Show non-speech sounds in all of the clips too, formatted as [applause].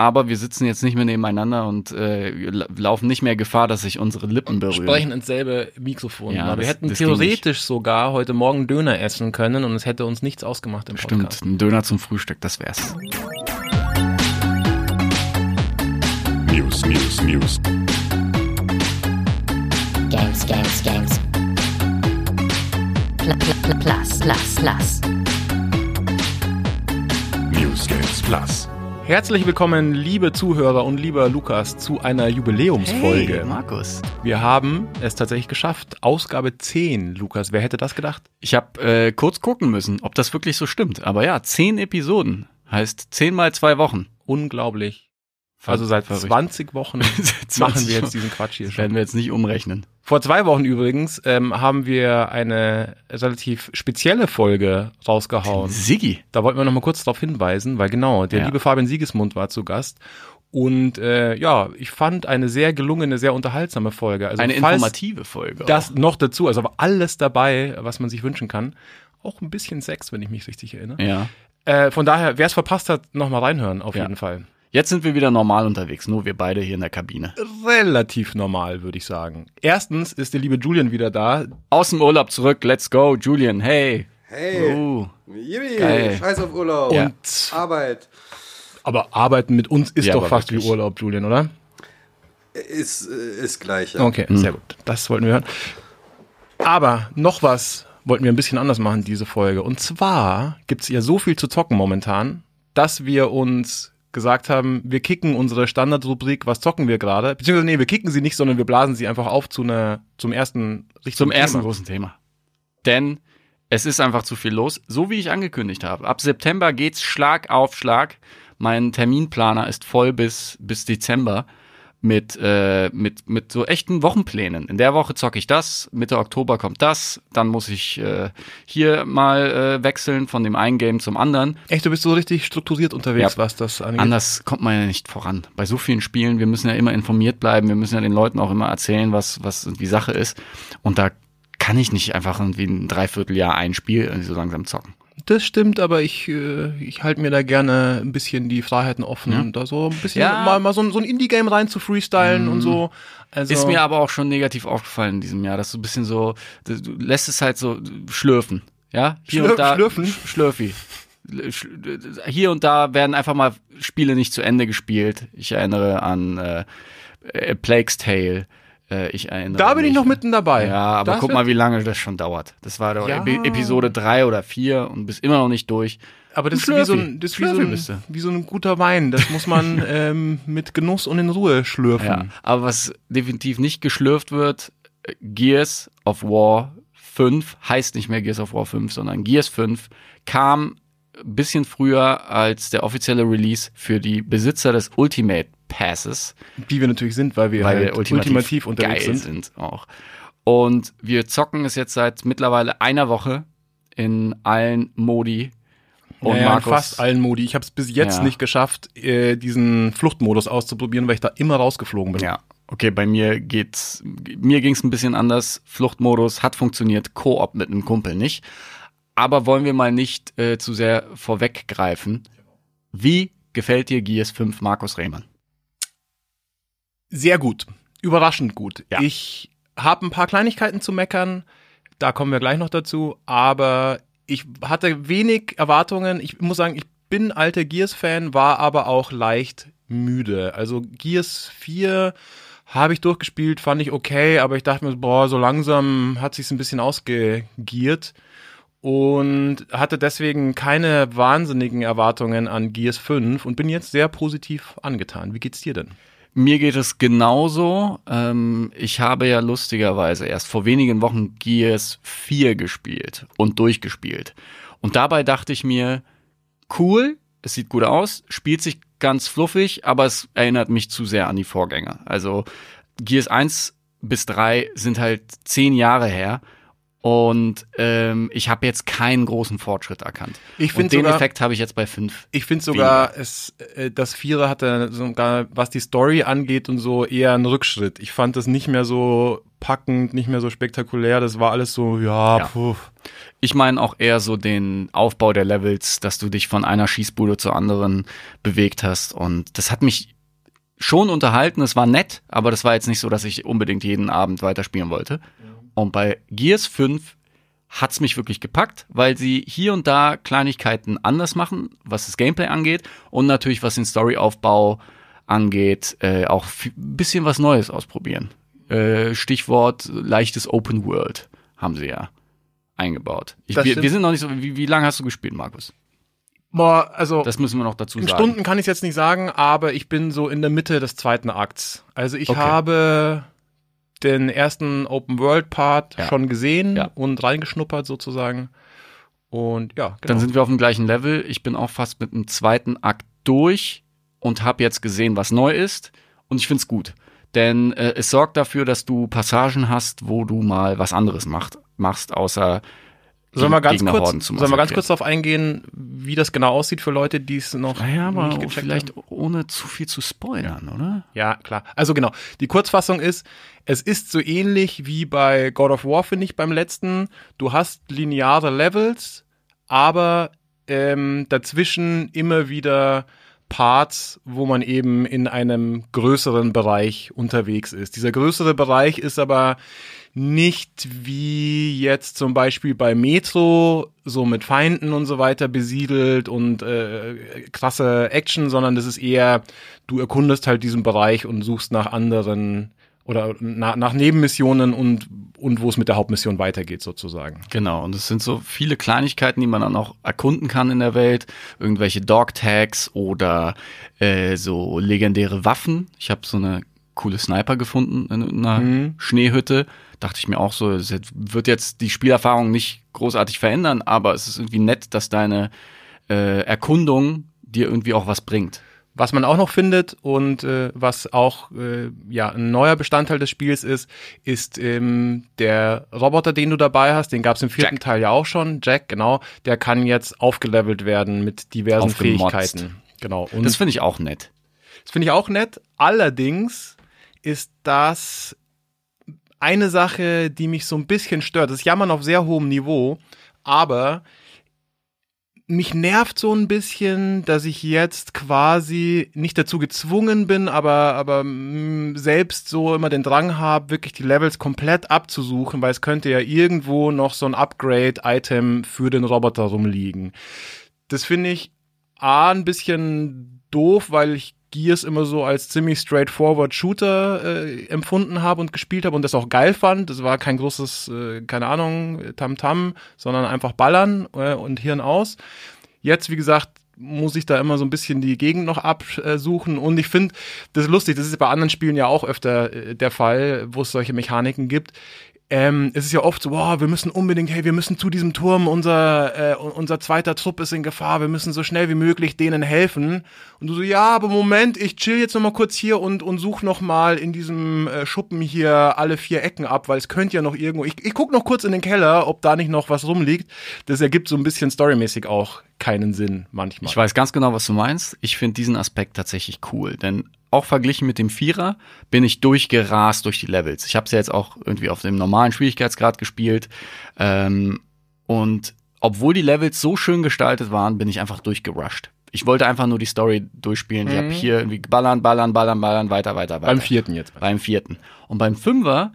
aber wir sitzen jetzt nicht mehr nebeneinander und äh, la- laufen nicht mehr Gefahr, dass sich unsere Lippen berühren. sprechen ins selbe Mikrofon. Ja, aber wir das- hätten das theoretisch sogar heute Morgen Döner essen können und es hätte uns nichts ausgemacht im Podcast. Stimmt, ein Döner zum Frühstück, das wär's. News, News, News. Games, games, games. Pl pl pl plus, plus, plus. News Games Plus. Herzlich willkommen, liebe Zuhörer und lieber Lukas, zu einer Jubiläumsfolge. Hey, Markus. Wir haben es tatsächlich geschafft. Ausgabe 10, Lukas. Wer hätte das gedacht? Ich habe äh, kurz gucken müssen, ob das wirklich so stimmt. Aber ja, zehn Episoden heißt zehn mal zwei Wochen. Unglaublich. Also seit Verrückt. 20 Wochen [laughs] 20 machen wir jetzt diesen Quatsch hier Das schon. werden wir jetzt nicht umrechnen. Vor zwei Wochen übrigens ähm, haben wir eine relativ spezielle Folge rausgehauen. Siggi. Da wollten wir noch mal kurz darauf hinweisen, weil genau, der Ja. liebe Fabian Siegesmund war zu Gast. Und äh, ja, ich fand eine sehr gelungene, sehr unterhaltsame Folge. Also Eine informative Folge. Das noch dazu, also alles dabei, was man sich wünschen kann. Auch ein bisschen Sex, wenn ich mich richtig erinnere. auch. Ja. Äh, von daher, wer es verpasst hat, noch mal reinhören, auf Ja. jeden Fall. Jetzt sind wir wieder normal unterwegs, nur wir beide hier in der Kabine. Relativ normal, würde ich sagen. Erstens ist der liebe Julian wieder da. Aus dem Urlaub zurück, let's go, Julian, hey. Hey, Uh, Yippie, geil. scheiß auf Urlaub. Ja. Und Arbeit aber arbeiten mit uns ist Ja, doch fast wirklich. wie Urlaub, Julian, oder? ist, äh, ist gleich. Ja. Okay, sehr gut. Das wollten wir hören. Aber noch was wollten wir ein bisschen anders machen, diese Folge. Und zwar gibt's ja so viel zu zocken momentan, dass wir uns gesagt haben, wir kicken unsere Standardrubrik, was zocken wir gerade? Beziehungsweise, nee, wir kicken sie nicht, sondern wir blasen sie einfach auf zu einer, zum ersten richtigen zum ersten Thema. großen Thema. Denn es ist einfach zu viel los, so wie ich angekündigt habe. Ab September geht's Schlag auf Schlag. Mein Terminplaner ist voll bis, bis Dezember mit, äh, mit, mit so echten Wochenplänen. In der Woche zocke ich das, Mitte Oktober kommt das, dann muss ich äh, hier mal äh, wechseln von dem einen Game zum anderen. Echt, du bist so richtig strukturiert unterwegs, Ja. was das angeht. Anders kommt man ja nicht voran. Bei so vielen Spielen, wir müssen ja immer informiert bleiben, wir müssen ja den Leuten auch immer erzählen, was, was die Sache ist. Und da kann ich nicht einfach irgendwie ein Dreivierteljahr ein Spiel irgendwie so langsam zocken. Das stimmt, aber ich, äh, ich halte mir da gerne ein bisschen die Freiheiten offen, Ja. da so ein bisschen Ja. mal, mal so, ein- so ein Indie-Game rein zu freestylen und so. Also, Ist mir aber auch schon negativ aufgefallen in diesem Jahr, dass du ein bisschen so, du lässt es halt so schlürfen. Ja? Hier Schlür- und da. schlürfen? Sch- Schlürfi. Sch- Hier und da werden einfach mal Spiele nicht zu Ende gespielt. Ich erinnere an äh, Plague's Tale. Äh, ich erinnere da bin ich mich- noch mitten dabei. Ja, aber Das guck mal, wie lange das schon dauert. Das war doch Ja. Epi Episode drei oder vier und bist immer noch nicht durch. Aber das ist wie so, ein, das wie, so ein, wie so ein guter Wein. Das muss man [laughs] ähm, mit Genuss und in Ruhe schlürfen. Ja. Aber was definitiv nicht geschlürft wird, äh, Gears of War 5 heißt nicht mehr Gears of War 5, sondern Gears 5 kam bisschen früher als der offizielle Release für die Besitzer des Ultimate Passes. Wie wir natürlich sind, weil wir weil halt wir ultimativ, ultimativ, unterwegs geil sind. sind. auch. Und wir zocken es jetzt seit mittlerweile einer Woche in allen Modi. Und naja, in Markus, fast allen Modi. Ich habe es bis jetzt Ja. nicht geschafft, äh, diesen Fluchtmodus auszuprobieren, weil ich da immer rausgeflogen bin. Ja, okay, bei mir geht's, mir ging's ein bisschen anders. Fluchtmodus hat funktioniert, Koop mit einem Kumpel nicht. Aber wollen wir mal nicht äh, zu sehr vorweggreifen. Wie gefällt dir Gears 5 Markus Rehmann? Sehr gut. Überraschend gut. Ja. Ich habe ein paar Kleinigkeiten zu meckern. Da kommen wir gleich noch dazu. Aber ich hatte wenig Erwartungen. Ich muss sagen, ich bin alter Gears-Fan, war aber auch leicht müde. Also Gears 4 habe ich durchgespielt, fand ich okay, aber ich dachte mir, boah, so langsam hat sich's ein bisschen ausgegiert und hatte deswegen keine wahnsinnigen Erwartungen an Gears 5 und bin jetzt sehr positiv angetan. Wie geht's dir denn? Mir geht es genauso. Ähm, ich habe ja lustigerweise erst vor wenigen Wochen Gears 4 gespielt und durchgespielt. Und dabei dachte ich mir, cool, es sieht gut aus, spielt sich ganz fluffig, aber es erinnert mich zu sehr an die Vorgänger. Also Gears 1 bis 3 sind halt zehn Jahre her. Und ähm, ich habe jetzt keinen großen Fortschritt erkannt. Ich Und den sogar- Effekt habe ich jetzt bei 5. Ich finde sogar, es, äh, das Vierer hatte sogar, was die Story angeht und so, eher einen Rückschritt. Ich fand das nicht mehr so packend, nicht mehr so spektakulär. Das war alles so, ja, Ja. puh. Ich meine auch eher so den Aufbau der Levels, dass du dich von einer Schießbude zur anderen bewegt hast. Und das hat mich schon unterhalten. Es war nett, aber das war jetzt nicht so, dass ich unbedingt jeden Abend weiterspielen wollte. Und bei Gears 5 hat's mich wirklich gepackt, weil sie hier und da Kleinigkeiten anders machen, was das Gameplay angeht und natürlich was den Storyaufbau angeht, äh, auch ein bisschen was Neues ausprobieren. Äh, Stichwort leichtes Open World haben sie ja eingebaut. Ich, wir, wir sind noch nicht so. Wie, wie lange hast du gespielt, Markus? Boah, also Das müssen wir noch dazu in sagen. Stunden kann ich jetzt nicht sagen, aber ich bin so in der Mitte des zweiten Akts. Also ich Okay. habe den ersten Open World Part Ja. schon gesehen Ja. und reingeschnuppert sozusagen. Und ja, genau. Dann sind wir auf dem gleichen Level. Ich bin auch fast mit dem zweiten Akt durch und habe jetzt gesehen, was neu ist. Und ich find's gut. Denn äh, es sorgt dafür, dass du Passagen hast, wo du mal was anderes macht, machst, außer Sollen wir ganz kurz, sollen wir ganz kurz darauf eingehen, wie das genau aussieht für Leute, die es noch Naja, nicht gecheckt vielleicht haben? ohne zu viel zu spoilern, oder? Ja, klar. Also genau. Die Kurzfassung ist, es ist so ähnlich wie bei God of War, finde ich, beim letzten. Du hast lineare Levels, aber ähm, dazwischen immer wieder Parts, wo man eben in einem größeren Bereich unterwegs ist. Dieser größere Bereich ist aber nicht wie jetzt zum Beispiel bei Metro so mit Feinden und so weiter besiedelt und äh, krasse Action, sondern das ist eher, du erkundest halt diesen Bereich und suchst nach anderen oder nach, nach Nebenmissionen und, und wo es mit der Hauptmission weitergeht sozusagen. Genau, und es sind so viele Kleinigkeiten, die man dann auch erkunden kann in der Welt. Irgendwelche Dog-Tags oder äh, so legendäre Waffen. Ich habe so eine coole Sniper gefunden in einer Mhm. Schneehütte. Dachte ich mir auch so, es wird jetzt die Spielerfahrung nicht großartig verändern, aber es ist irgendwie nett, dass deine äh, Erkundung dir irgendwie auch was bringt. Was man auch noch findet und äh, was auch äh, ja ein neuer Bestandteil des Spiels ist, ist ähm, der Roboter, den du dabei hast. Den gab es im vierten Jack. Teil ja auch schon. Jack, genau. Der kann jetzt aufgelevelt werden mit diversen. Fähigkeiten. Genau. Und Das finde ich auch nett. das finde ich auch nett. Allerdings ist das eine Sache, die mich so ein bisschen stört. Das ist Jammern auf sehr hohem Niveau, aber mich nervt so ein bisschen, dass ich jetzt quasi nicht dazu gezwungen bin, aber, aber mh, selbst so immer den Drang habe, wirklich die Levels komplett abzusuchen, weil es könnte ja irgendwo noch so ein Upgrade-Item für den Roboter rumliegen. Das finde ich A, ein bisschen doof, weil ich Gears immer so als ziemlich straightforward Shooter äh, empfunden habe und gespielt habe und das auch geil fand. Das war kein großes, äh, keine Ahnung, Tamtam, sondern einfach ballern äh, und Hirn aus. Jetzt, wie gesagt, muss ich da immer so ein bisschen die Gegend noch absuchen und ich finde, das ist lustig, das ist bei anderen Spielen ja auch öfter äh, der Fall, wo es solche Mechaniken gibt. Ähm, es ist ja oft so, wow, wir müssen unbedingt, hey, wir müssen zu diesem Turm, unser, äh, unser zweiter Trupp ist in Gefahr, wir müssen so schnell wie möglich denen helfen. Und du so, ja, aber Moment, ich chill jetzt noch mal kurz hier und, und such noch mal in diesem äh, Schuppen hier alle vier Ecken ab, weil es könnte ja noch irgendwo, ich, ich guck noch kurz in den Keller, ob da nicht noch was rumliegt. Das ergibt so ein bisschen storymäßig auch keinen Sinn manchmal. Ich weiß ganz genau, was du meinst. Ich finde diesen Aspekt tatsächlich cool, denn auch verglichen mit dem Vierer bin ich durchgerast durch die Levels. Ich habe es ja jetzt auch irgendwie auf dem normalen Schwierigkeitsgrad gespielt ähm, und obwohl die Levels so schön gestaltet waren, bin ich einfach durchgerusht. Ich wollte einfach nur die Story durchspielen. Ich habe hier irgendwie ballern, ballern, ballern, ballern, weiter, weiter, weiter. Beim vierten jetzt. Beim vierten. Und beim Fünfer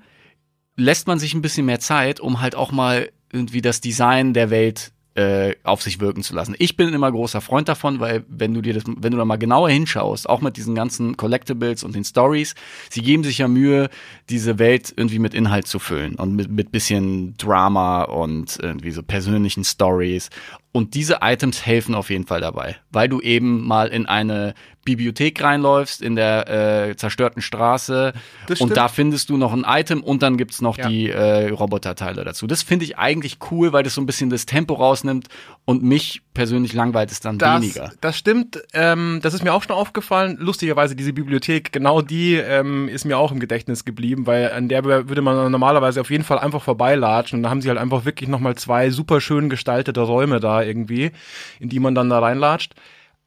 lässt man sich ein bisschen mehr Zeit, um halt auch mal irgendwie das Design der Welt äh, auf sich wirken zu lassen. Ich bin immer großer Freund davon, weil wenn du dir das, wenn du da mal genauer hinschaust, auch mit diesen ganzen Collectibles und den Stories, sie geben sich ja Mühe, diese Welt irgendwie mit Inhalt zu füllen und mit, mit bisschen Drama und irgendwie so persönlichen Stories. Und diese Items helfen auf jeden Fall dabei, weil du eben mal in eine Bibliothek reinläufst in der äh, zerstörten Straße Das und da findest du noch ein Item und dann gibt's noch Ja. die äh, Roboterteile dazu. Das finde ich eigentlich cool, weil das so ein bisschen das Tempo rausnimmt und mich persönlich langweilt es dann Das, weniger. das stimmt. Ähm, das ist mir auch schon aufgefallen. Lustigerweise diese Bibliothek, genau die ähm, ist mir auch im Gedächtnis geblieben, weil an der würde man normalerweise auf jeden Fall einfach vorbeilatschen. Und da haben sie halt einfach wirklich nochmal zwei super schön gestaltete Räume da irgendwie, in die man dann da reinlatscht.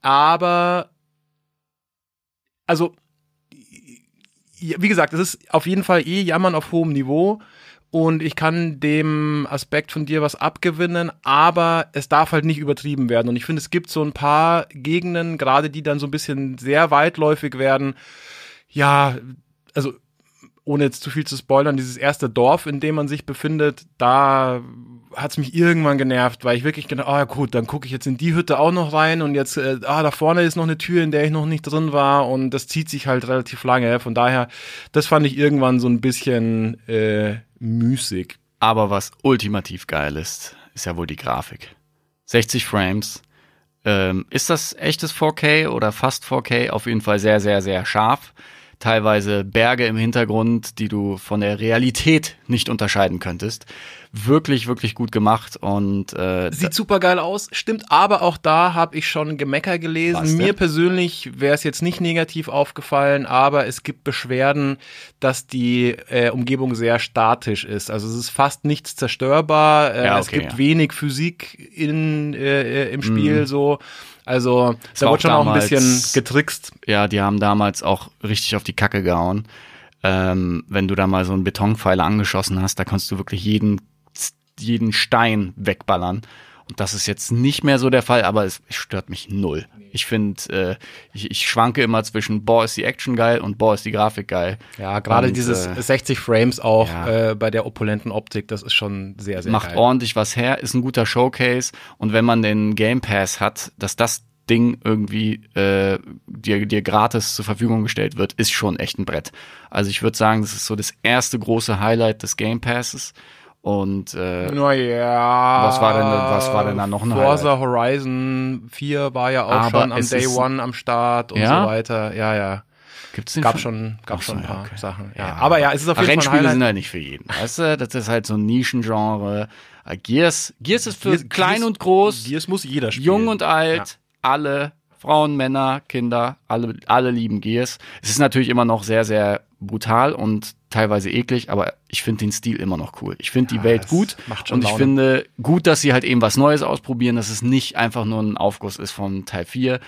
Aber also wie gesagt, es ist auf jeden Fall eh Jammern auf hohem Niveau. Und ich kann dem Aspekt von dir was abgewinnen, aber es darf halt nicht übertrieben werden. Und ich finde, es gibt so ein paar Gegenden, gerade die dann so ein bisschen sehr weitläufig werden. Ja, also ohne jetzt zu viel zu spoilern, dieses erste Dorf, in dem man sich befindet, da hat es mich irgendwann genervt, weil ich wirklich gedacht, ah gut, dann gucke ich jetzt in die Hütte auch noch rein und jetzt, äh, ah, da vorne ist noch eine Tür, in der ich noch nicht drin war und das zieht sich halt relativ lange. Von daher, das fand ich irgendwann so ein bisschen äh, müßig. Aber was ultimativ geil ist, ist ja wohl die Grafik. 60 Frames. Ähm, ist das echtes 4K oder fast 4K? Auf jeden Fall sehr, sehr, sehr scharf. Teilweise Berge im Hintergrund, die du von der Realität nicht unterscheiden könntest. Wirklich, wirklich gut gemacht und äh, Sieht super geil aus, stimmt, aber auch da habe ich schon Gemecker gelesen. Was? Mir persönlich wäre es jetzt nicht negativ aufgefallen, aber es gibt Beschwerden, dass die äh, Umgebung sehr statisch ist. Also es ist fast nichts zerstörbar, äh, Ja, es okay, gibt ja. wenig Physik in, äh, äh, im Spiel so. Also da war wird schon auch auch ein bisschen damals- getrickst. ja, die haben damals auch richtig auf die Kacke gehauen. Ähm, wenn du da mal so einen Betonpfeiler angeschossen hast, da konntest du wirklich jeden, jeden Stein wegballern. Und das ist jetzt nicht mehr so der Fall, aber es stört mich null. Ich finde, äh, ich, ich schwanke immer zwischen, boah, ist die Action geil und boah, ist die Grafik geil. Ja, gerade dieses äh, 60 Frames auch ja. äh, bei der opulenten Optik, das ist schon sehr, sehr macht geil. ordentlich was her, ist ein guter Showcase und wenn man den Game Pass hat, dass das Ding irgendwie äh, dir, dir gratis zur Verfügung gestellt wird, ist schon echt ein Brett. Also ich würde sagen, das ist so das erste große Highlight des Game Passes und äh, Naja. Was war denn- was war denn da noch ein Forza Horizon 4 war ja auch Aber schon am Day One am Start und Ja? so weiter. Ja, ja. gibt's den Gab schon, gab schon ein paar ja, okay. Sachen. Ja. Aber ja, es ist auf jeden Fall ein Rennspiele sind Highlight. halt nicht für jeden. Weißt du, das ist halt so ein Nischengenre. Äh, Gears, Gears ist für Gears- klein und groß. Gears muss jeder spielen. Jung und alt, alle, Frauen, Männer, Kinder, alle, alle lieben Gears. Es ist natürlich immer noch sehr, sehr brutal und teilweise eklig, aber ich finde den Stil immer noch cool. Ich finde die Welt gut macht schon und ich Laune. finde gut, dass sie halt eben was Neues ausprobieren, dass es nicht einfach nur ein Aufguss ist von Teil 4.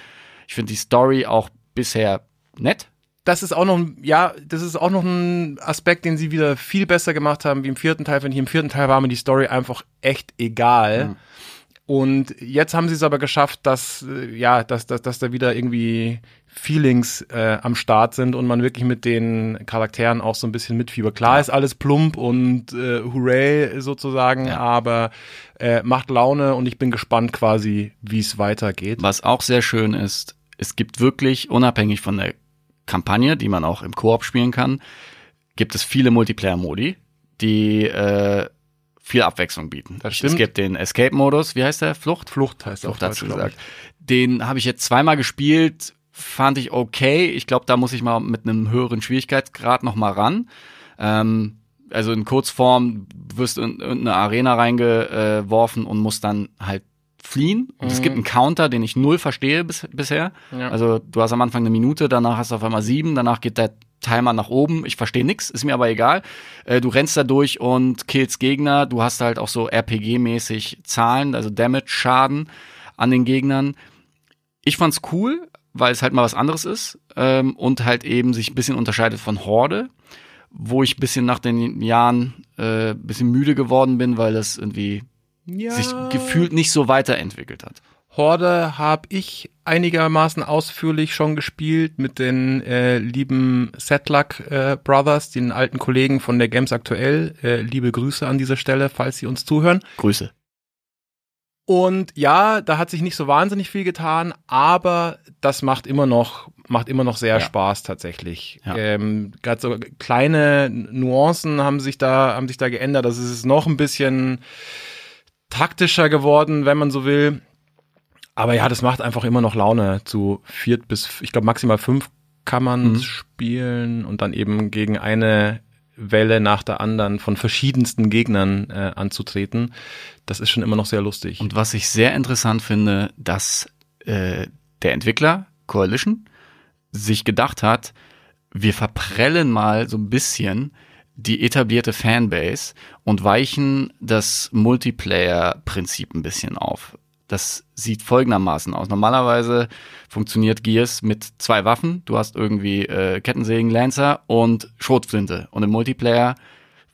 Ich finde die Story auch bisher nett. das ist auch noch, ein- ja, das ist auch noch ein Aspekt, den sie wieder viel besser gemacht haben wie im vierten Teil. Wenn ich im vierten Teil war mir die Story einfach echt egal. Und jetzt haben sie es aber geschafft, dass, äh, ja, dass, dass, dass da wieder irgendwie Feelings äh, am Start sind und man wirklich mit den Charakteren auch so ein bisschen mitfiebert. Klar ist alles plump und äh, hooray sozusagen, Ja. aber äh, macht Laune und ich bin gespannt quasi, wie es weitergeht. Was auch sehr schön ist, es gibt wirklich, unabhängig von der Kampagne, die man auch im Koop spielen kann, gibt es viele Multiplayer-Modi, die äh, viel Abwechslung bieten. Das Es stimmt. gibt den Escape-Modus, wie heißt der? Flucht? Flucht heißt Flucht Deutsch, glaub gesagt. Den habe ich jetzt zweimal gespielt, fand ich okay. Ich glaube, da muss ich mal mit einem höheren Schwierigkeitsgrad noch mal ran. Ähm, also in Kurzform wirst du in irgendeine Arena reingeworfen und musst dann halt fliehen. Und es gibt einen Counter, den ich null verstehe bis, bisher. Mhm. Ja. Also du hast am Anfang eine Minute, danach hast du auf einmal sieben, danach geht der Timer nach oben. Ich verstehe nix, ist mir aber egal. Äh, du rennst da durch und killst Gegner. Du hast halt auch so RPG-mäßig Zahlen, also Damage-Schaden an den Gegnern. Ich fand's cool, weil es halt mal was anderes ist ähm, und halt eben sich ein bisschen unterscheidet von Horde, wo ich ein bisschen nach den Jahren äh, ein bisschen müde geworden bin, weil das irgendwie Ja. sich gefühlt nicht so weiterentwickelt hat. Horde habe ich einigermaßen ausführlich schon gespielt mit den äh, lieben Setluck äh, Brothers, den alten Kollegen von der Games Aktuell. Äh, liebe Grüße an dieser Stelle, falls sie uns zuhören. Grüße. Und ja, da hat sich nicht so wahnsinnig viel getan, aber das macht immer noch macht immer noch sehr Ja. Spaß tatsächlich. Ja. Ähm, Gerade so kleine Nuancen haben sich da haben sich da geändert. Das ist noch ein bisschen taktischer geworden, wenn man so will. Aber ja, das macht einfach immer noch Laune. Zu viert bis, ich glaube maximal fünf kann man Mhm. spielen und dann eben gegen eine Welle nach der anderen von verschiedensten Gegnern äh, anzutreten. Das ist schon immer noch sehr lustig. Und was ich sehr interessant finde, dass äh, der Entwickler Coalition sich gedacht hat, wir verprellen mal so ein bisschen die etablierte Fanbase und weichen das Multiplayer-Prinzip ein bisschen auf. Das sieht folgendermaßen aus. Normalerweise funktioniert Gears mit zwei Waffen. Du hast irgendwie äh, Kettensägen, Lancer und Schrotflinte. Und im Multiplayer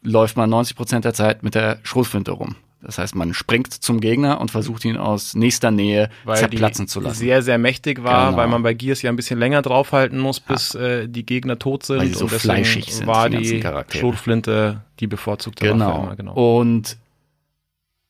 läuft man 90% der Zeit mit der Schrotflinte rum. Das heißt, man springt zum Gegner und versucht ihn aus nächster Nähe weil zerplatzen zu lassen. sehr, sehr mächtig war, Genau. weil man bei Gears ja ein bisschen länger draufhalten muss, bis äh, die Gegner tot sind. Weil die so und fleischig sind, war die die. Schrotflinte die bevorzugte Waffe Genau. immer, genau. Und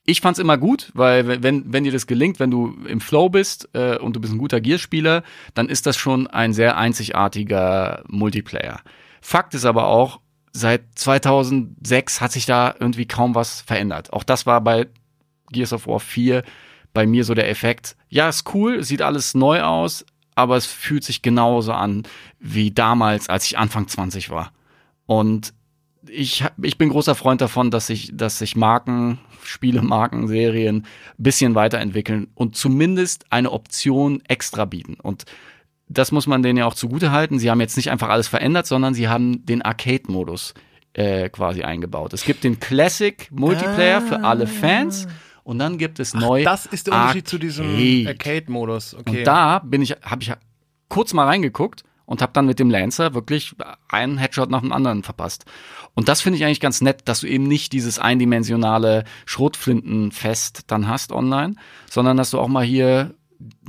ich fand's immer gut, weil wenn, wenn dir das gelingt, wenn du im Flow bist äh, und du bist ein guter Gears-Spieler, dann ist das schon ein sehr einzigartiger Multiplayer. Fakt ist aber auch, seit 2006 hat sich da irgendwie kaum was verändert. Auch das war bei Gears of War 4 bei mir so der Effekt. Ja, ist cool, sieht alles neu aus, aber es fühlt sich genauso an wie damals, als ich Anfang 20 war. Und ich, ich bin großer Freund davon, dass sich, dass sich Marken, Spiele, Marken, Serien ein bisschen weiterentwickeln und zumindest eine Option extra bieten. Und das muss man denen ja auch zugute halten. Sie haben jetzt nicht einfach alles verändert, sondern sie haben den Arcade-Modus äh, quasi eingebaut. Es gibt den Classic Multiplayer für alle Fans und dann gibt es neu. Das ist der Unterschied zu diesem Arcade. Arcade-Modus. Okay. Und da bin ich, habe ich kurz mal reingeguckt und habe dann mit dem Lancer wirklich einen Headshot nach dem anderen verpasst. Und das finde ich eigentlich ganz nett, dass du eben nicht dieses eindimensionale Schrotflintenfest dann hast online, sondern dass du auch mal hier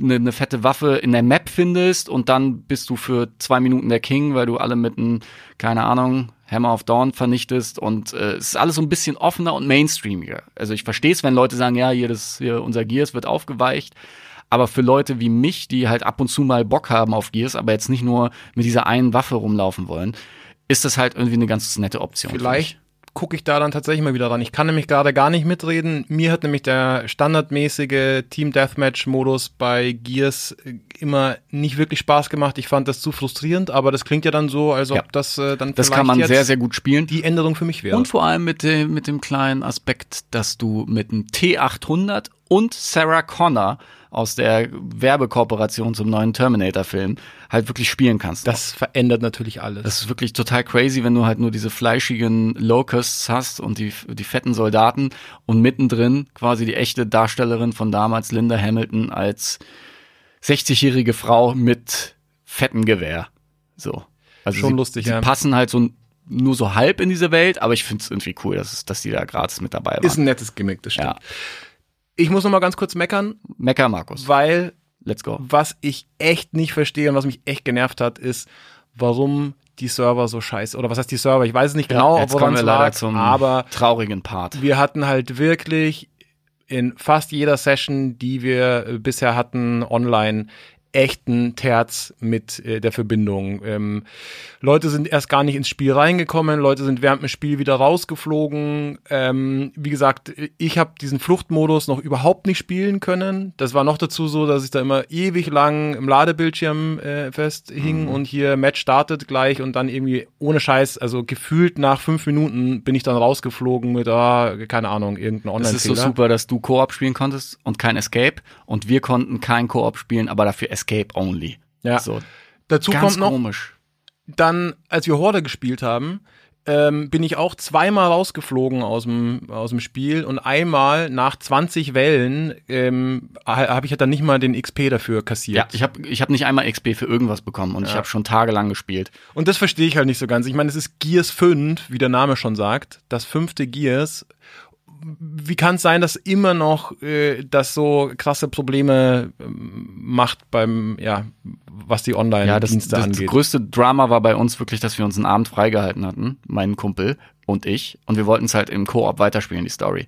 eine, eine fette Waffe in der Map findest und dann bist du für zwei Minuten der King, weil du alle mit einem, keine Ahnung, Hammer of Dawn vernichtest und äh, es ist alles so ein bisschen offener und mainstreamiger. Also ich verstehe es, wenn Leute sagen, ja, hier, das, hier unser Gears wird aufgeweicht, aber für Leute wie mich, die halt ab und zu mal Bock haben auf Gears, aber jetzt nicht nur mit dieser einen Waffe rumlaufen wollen, ist das halt irgendwie eine ganz nette Option. Vielleicht gucke ich da dann tatsächlich mal wieder ran. Ich kann nämlich gerade gar nicht mitreden. Mir hat nämlich der standardmäßige Team Deathmatch Modus bei Gears äh, immer nicht wirklich Spaß gemacht. Ich fand das zu frustrierend, aber das klingt ja dann so, als ob Ja. das äh, dann Das vielleicht kann man sehr, sehr gut spielen. die Änderung für mich wäre. Und vor allem mit dem, mit dem kleinen Aspekt, dass du mit einem T800 und Sarah Connor aus der Werbekooperation zum neuen Terminator-Film halt wirklich spielen kannst. das verändert natürlich alles. Das ist wirklich total crazy, wenn du halt nur diese fleischigen Locusts hast und die, die fetten Soldaten und mittendrin quasi die echte Darstellerin von damals, Linda Hamilton, als 60-jährige Frau mit fetten Gewehr. So. Also Schon sie, lustig, sie ja. passen halt so nur so halb in diese Welt, aber ich finde es irgendwie cool, dass, dass die da gratis mit dabei ist waren. ein nettes Gimmick, das stimmt. Ja. Ich muss noch mal ganz kurz meckern, Mecker Markus. weil Let's go. was ich echt nicht verstehe und was mich echt genervt hat, ist, warum die Server so scheiße. Oder was heißt die Server? Ich weiß es nicht genau, Jetzt woran es lag, zum aber traurigen Part. wir hatten halt wirklich in fast jeder Session, die wir äh, bisher hatten, online echten Terz mit äh, der Verbindung. Ähm, Leute sind erst gar nicht ins Spiel reingekommen, Leute sind während dem Spiel wieder rausgeflogen. Ähm, wie gesagt, ich habe diesen Fluchtmodus noch überhaupt nicht spielen können. Das war noch dazu so, dass ich da immer ewig lang im Ladebildschirm äh, festhing und hier Match startet gleich und dann irgendwie ohne Scheiß, also gefühlt nach fünf Minuten bin ich dann rausgeflogen mit, ah, keine Ahnung, irgendein Es ist so super, dass du Koop spielen konntest und kein Escape und wir konnten kein Koop spielen, aber dafür Escape only. Ja. So, Dazu ganz kommt noch, komisch. dann, als wir Horde gespielt haben, ähm, bin ich auch zweimal rausgeflogen aus dem, aus dem Spiel und einmal nach 20 Wellen ähm, ha- habe ich halt dann nicht mal den XP dafür kassiert. Ja, ich habe ich hab nicht einmal XP für irgendwas bekommen und ich habe schon tagelang gespielt. Und das verstehe ich halt nicht so ganz. Ich meine, es ist Gears 5, wie der Name schon sagt, das fünfte Gears. Wie kann es sein, dass immer noch äh, das so krasse Probleme ähm, macht beim, ja, was die Ja, das, Online-Dienste das, das angeht? größte Drama war bei uns wirklich, dass wir uns einen Abend freigehalten hatten, mein Kumpel und ich, und wir wollten es halt im Koop weiterspielen, die Story.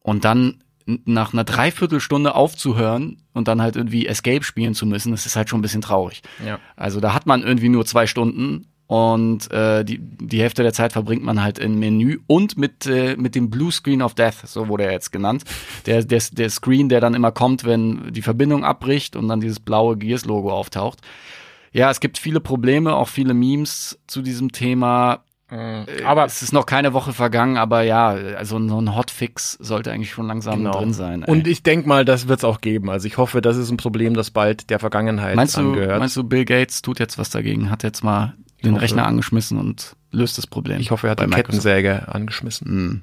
Und dann nach einer Dreiviertelstunde aufzuhören und dann halt irgendwie Escape spielen zu müssen, das ist halt schon ein bisschen traurig. Ja. Also da hat man irgendwie nur zwei Stunden und äh, die, die Hälfte der Zeit verbringt man halt im Menü und mit, äh, mit dem Blue Screen of Death, so wurde er jetzt genannt. Der, der, der Screen, der dann immer kommt, wenn die Verbindung abbricht und dann dieses blaue Gears-Logo auftaucht. Ja, es gibt viele Probleme, auch viele Memes zu diesem Thema. Aber es ist noch keine Woche vergangen, aber ja, also so ein Hotfix sollte eigentlich schon langsam Genau. drin sein. ey. Und ich denke mal, das wird es auch geben. Also ich hoffe, das ist ein Problem, das bald der Vergangenheit meinst du, angehört. meinst du, Bill Gates tut jetzt was dagegen? Hat jetzt mal den hoffe. Rechner angeschmissen und löst das Problem? ich hoffe, er hat die Microsoft. Kettensäge angeschmissen. Hm.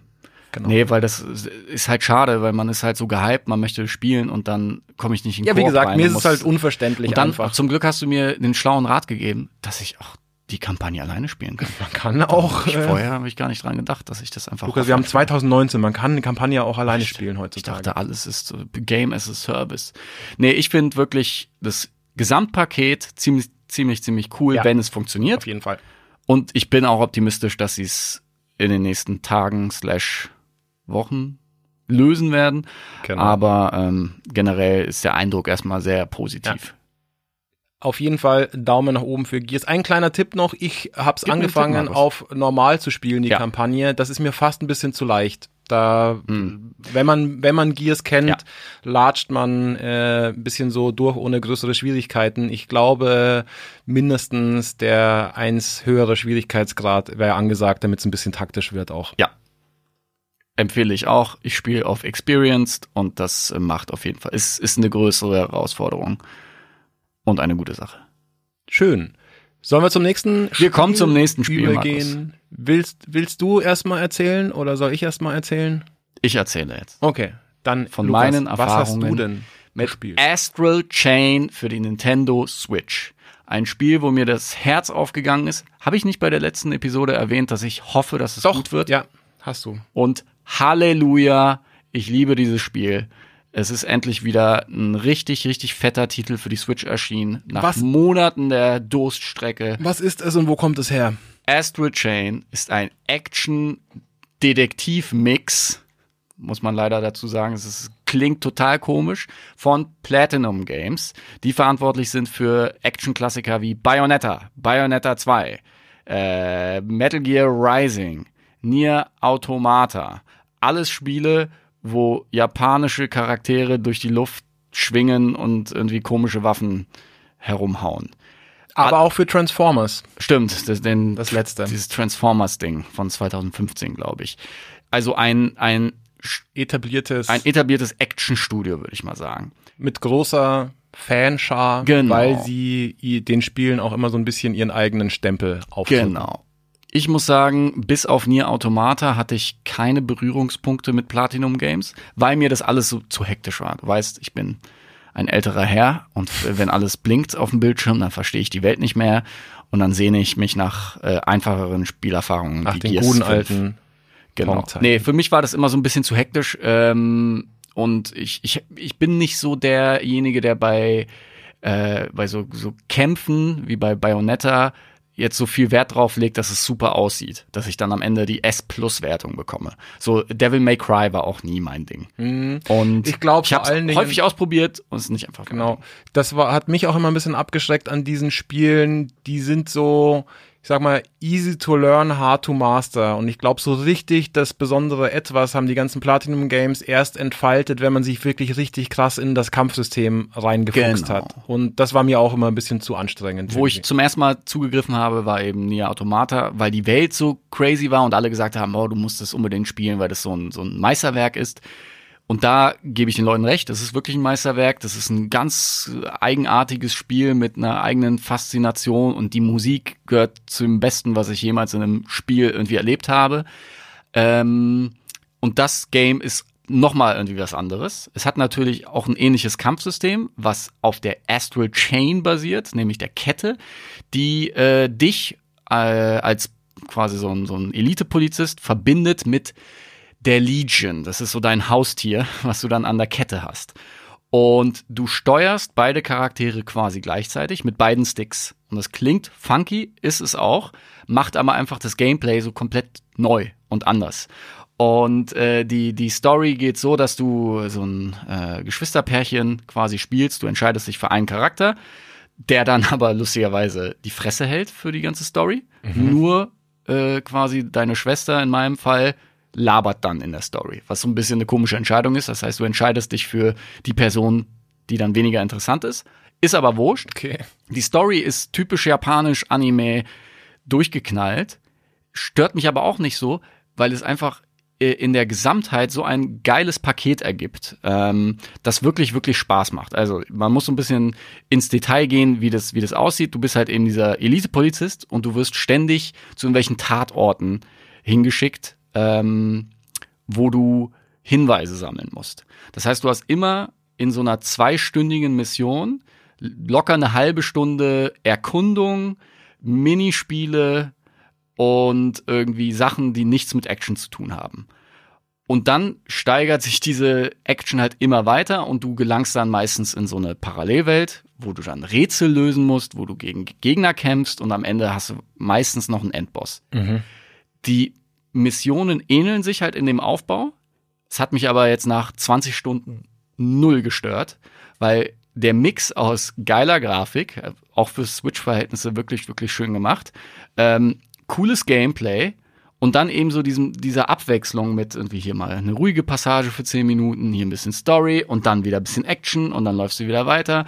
Genau. Nee, weil das ist halt schade, weil man ist halt so gehypt, man möchte spielen und dann komme ich nicht in Ja, wie gesagt, rein mir ist es halt unverständlich Und dann, einfach. zum Glück hast du mir den schlauen Rat gegeben, dass ich auch die Kampagne alleine spielen kann. [laughs] Man kann auch. Ich, Äh, vorher habe ich gar nicht dran gedacht, dass ich das einfach. Lukas, wir haben offline- 2019, man kann eine Kampagne auch alleine Ich- spielen Ich heutzutage. dachte, alles ist so Game as a Service. Nee, ich finde wirklich das Gesamtpaket ziemlich, ziemlich, ziemlich cool, Ja. wenn es funktioniert. Auf jeden Fall. Und ich bin auch optimistisch, dass sie es in den nächsten Tagen slash Wochen lösen werden. Genau. Aber ähm, generell ist der Eindruck erstmal sehr positiv. Auf jeden Fall Daumen nach oben für Gears. Ein kleiner Tipp noch, ich mir einen angefangen auf normal zu spielen, die Ja. Kampagne. Das ist mir fast ein bisschen zu leicht. Da, wenn man, wenn man Gears kennt, Ja. latscht man äh, ein bisschen so durch ohne größere Schwierigkeiten. Ich glaube, mindestens der eins höhere Schwierigkeitsgrad wäre angesagt, damit es ein bisschen taktisch wird auch. Ja. Empfehle ich auch. Ich spiele auf Experienced und das macht auf jeden Fall. Es ist eine größere Herausforderung und eine gute Sache. Schön. Sollen wir zum nächsten Wir kommen zum nächsten Spiel, übergehen? Willst, willst du erstmal erzählen oder soll ich erstmal erzählen? Ich erzähle jetzt. Okay, dann Von Lukas, meinen was hast du Erfahrungen denn mit gespielt? Astral Chain für die Nintendo Switch. Ein Spiel, wo mir das Herz aufgegangen ist. Habe ich nicht bei der letzten Episode erwähnt, dass ich hoffe, dass es Doch, gut wird? ja, hast du. Und Halleluja, ich liebe dieses Spiel. Es ist endlich wieder ein richtig, richtig fetter Titel für die Switch erschienen. Nach Was? Monaten der Durststrecke. Was ist es und wo kommt es her? Astral Chain ist ein Action-Detektiv-Mix, muss man leider dazu sagen. Es ist, klingt total komisch, von Platinum Games, die verantwortlich sind für Action-Klassiker wie Bayonetta, Bayonetta 2, äh, Metal Gear Rising, Nier Automata. Alles Spiele, wo japanische Charaktere durch die Luft schwingen und irgendwie komische Waffen herumhauen. Aber auch für Transformers. Stimmt, das, denn Das letzte. Dieses Transformers-Ding von 2015, glaube ich. Also ein, ein, Etabliertes, ein etabliertes Action-Studio, würde ich mal sagen. mit großer Fanschar, Genau. weil sie den Spielen auch immer so ein bisschen ihren eigenen Stempel aufdrücken. Genau. Ich muss sagen, bis auf Nier Automata hatte ich keine Berührungspunkte mit Platinum Games, weil mir das alles so zu hektisch war. Du weißt, ich bin ein älterer Herr und wenn alles blinkt auf dem Bildschirm, dann verstehe ich die Welt nicht mehr und dann sehne ich mich nach äh, einfacheren Spielerfahrungen. Nach wie den Gears guten 5. alten Genau. Nee, für mich war das immer so ein bisschen zu hektisch. Ähm, und ich, ich, ich bin nicht so derjenige, der bei, äh, bei so, so Kämpfen wie bei Bayonetta jetzt so viel Wert drauf legt, dass es super aussieht, dass ich dann am Ende die S-Plus-Wertung bekomme. So Devil May Cry war auch nie mein Ding. Und Ich glaub, ich habe häufig ausprobiert und es ist nicht einfach Genau. Das war, hat mich auch immer ein bisschen abgeschreckt an diesen Spielen. Die sind so, ich sag mal, easy to learn, hard to master. Und ich glaube, so richtig das besondere Etwas haben die ganzen Platinum Games erst entfaltet, wenn man sich wirklich richtig krass in das Kampfsystem reingefuchst Genau. hat. Und das war mir auch immer ein bisschen zu anstrengend. Wo ich zum ersten Mal zugegriffen habe, war eben Nier Automata, weil die Welt so crazy war und alle gesagt haben, oh, du musst das unbedingt spielen, weil das so ein, so ein Meisterwerk ist. Und da gebe ich den Leuten recht, das ist wirklich ein Meisterwerk, das ist ein ganz eigenartiges Spiel mit einer eigenen Faszination und die Musik gehört zum Besten, was ich jemals in einem Spiel irgendwie erlebt habe. Ähm, und das Game ist nochmal irgendwie was anderes. Es hat natürlich auch ein ähnliches Kampfsystem, was auf der Astral Chain basiert, nämlich der Kette, die äh, dich äh, als quasi so ein, so ein Elite-Polizist verbindet mit der Legion. Das ist so dein Haustier, was du dann an der Kette hast. Und du steuerst beide Charaktere quasi gleichzeitig mit beiden Sticks. Und das klingt funky, ist es auch, macht aber einfach das Gameplay so komplett neu und anders. Und äh, die, die Story geht so, dass du so ein äh, Geschwisterpärchen quasi spielst. Du entscheidest dich für einen Charakter, der dann [laughs] aber lustigerweise die Fresse hält für die ganze Story. Nur äh, quasi deine Schwester in meinem Fall labert dann in der Story, was so ein bisschen eine komische Entscheidung ist. Das heißt, du entscheidest dich für die Person, die dann weniger interessant ist. Ist aber wurscht. Okay. Die Story ist typisch japanisch Anime durchgeknallt, stört mich aber auch nicht so, weil es einfach äh, in der Gesamtheit so ein geiles Paket ergibt, ähm, das wirklich, wirklich Spaß macht. Also man muss so ein bisschen ins Detail gehen, wie das, wie das aussieht. Du bist halt eben dieser Elite-Polizist und du wirst ständig zu irgendwelchen Tatorten hingeschickt, ähm, wo du Hinweise sammeln musst. Das heißt, du hast immer in so einer zweistündigen Mission locker eine halbe Stunde Erkundung, Minispiele und irgendwie Sachen, die nichts mit Action zu tun haben. Und dann steigert sich diese Action halt immer weiter und du gelangst dann meistens in so eine Parallelwelt, wo du dann Rätsel lösen musst, wo du gegen Gegner kämpfst und am Ende hast du meistens noch einen Endboss. Die Missionen ähneln sich halt in dem Aufbau. Es hat mich aber jetzt nach 20 Stunden null gestört, weil der Mix aus geiler Grafik, äh, auch für Switch-Verhältnisse wirklich, wirklich schön gemacht, ähm, cooles Gameplay und dann eben so diesem, dieser Abwechslung mit irgendwie hier mal eine ruhige Passage für 10 Minuten, hier ein bisschen Story und dann wieder ein bisschen Action und dann läufst du wieder weiter.